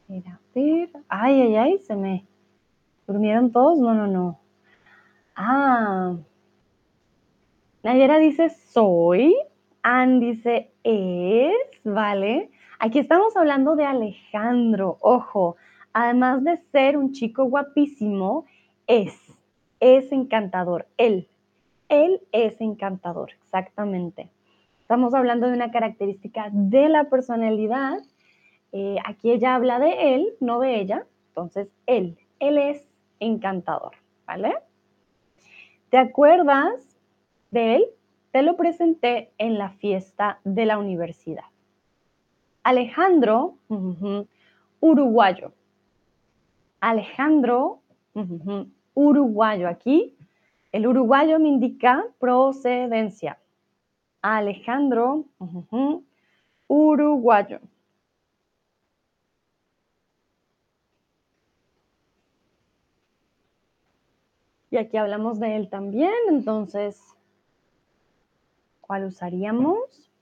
A. Ay, ay, ay, se me durmieron todos. No, no, no. Ah. Nayera dice soy. Ann dice es, ¿vale? Aquí estamos hablando de Alejandro. Ojo, además de ser un chico guapísimo, es, es encantador. Él, él es encantador, exactamente. Estamos hablando de una característica de la personalidad. Eh, aquí ella habla de él, no de ella. Entonces, él, él es encantador, ¿vale? ¿Te acuerdas de él? Te lo presenté en la fiesta de la universidad. Alejandro, uruguayo. Alejandro, uruguayo. Aquí el uruguayo me indica procedencia. Alejandro, uruguayo. Y aquí hablamos de él también, entonces, ¿cuál usaríamos?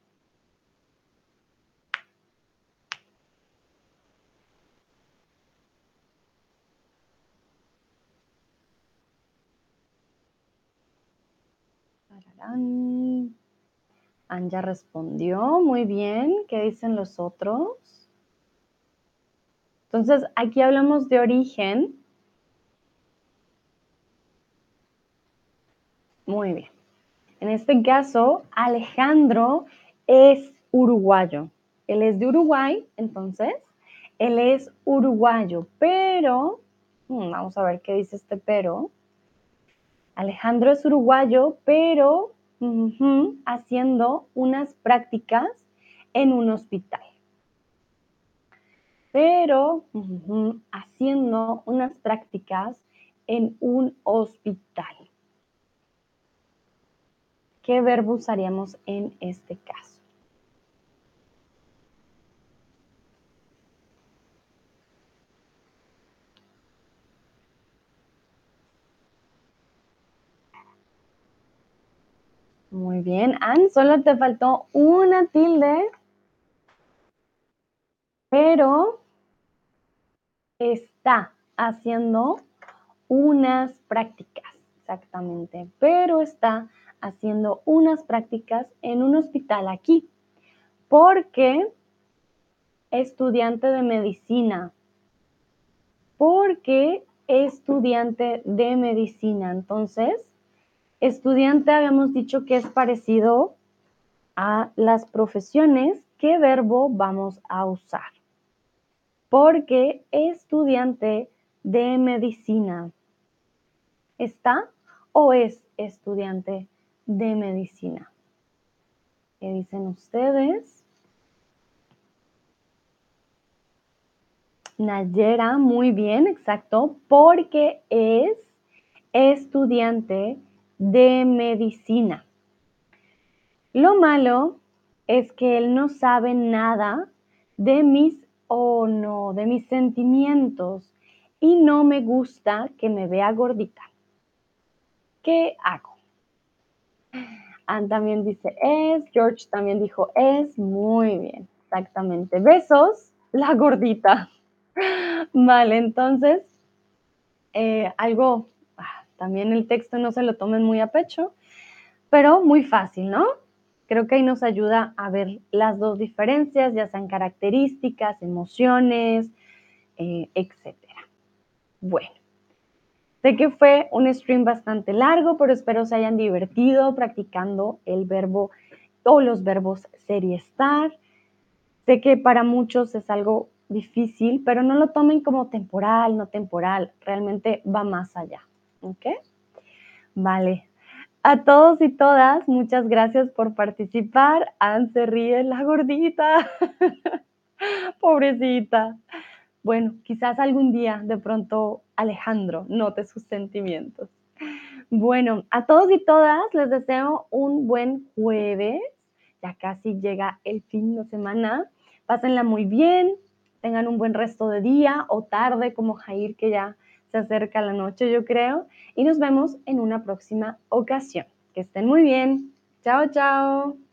Anja respondió, muy bien. ¿Qué dicen los otros? Entonces, aquí hablamos de origen. Muy bien. En este caso, Alejandro es uruguayo. Él es de Uruguay, entonces, él es uruguayo, pero, hmm, vamos a ver qué dice este pero. Alejandro es uruguayo, pero haciendo unas prácticas en un hospital. Pero haciendo unas prácticas en un hospital. ¿Qué verbo usaríamos en este caso? Muy bien, Anne, solo te faltó una tilde, pero está haciendo unas prácticas, exactamente, pero está haciendo unas prácticas en un hospital aquí, porque estudiante de medicina, porque estudiante de medicina, entonces Estudiante habíamos dicho que es parecido a las profesiones. ¿Qué verbo vamos a usar? Porque estudiante de medicina. ¿Está o es estudiante de medicina? ¿Qué dicen ustedes? Nayera, muy bien, exacto, porque es estudiante de medicina. Lo malo es que él no sabe nada de mis o no, de mis sentimientos y no me gusta que me vea gordita. ¿Qué hago? Anne también dice es, George también dijo es, muy bien, exactamente. Besos, la gordita. *laughs* Vale, entonces, eh, algo, también el texto no se lo tomen muy a pecho, pero muy fácil, ¿no? Creo que ahí nos ayuda a ver las dos diferencias, ya sean características, emociones, eh, etc. Bueno, sé que fue un stream bastante largo, pero espero se hayan divertido practicando el verbo o los verbos ser y estar. Sé que para muchos es algo difícil, pero no lo tomen como temporal, no temporal, realmente va más allá. ¿Ok? Vale. A todos y todas, muchas gracias por participar. Anne se ríe, la gordita. *laughs* Pobrecita. Bueno, quizás algún día de pronto Alejandro note sus sentimientos. Bueno, a todos y todas les deseo un buen jueves. Ya casi llega el fin de semana. Pásenla muy bien, tengan un buen resto de día o tarde como Jair que ya se acerca la noche yo creo. Y nos vemos en una próxima ocasión. Que estén muy bien. Chao, chao.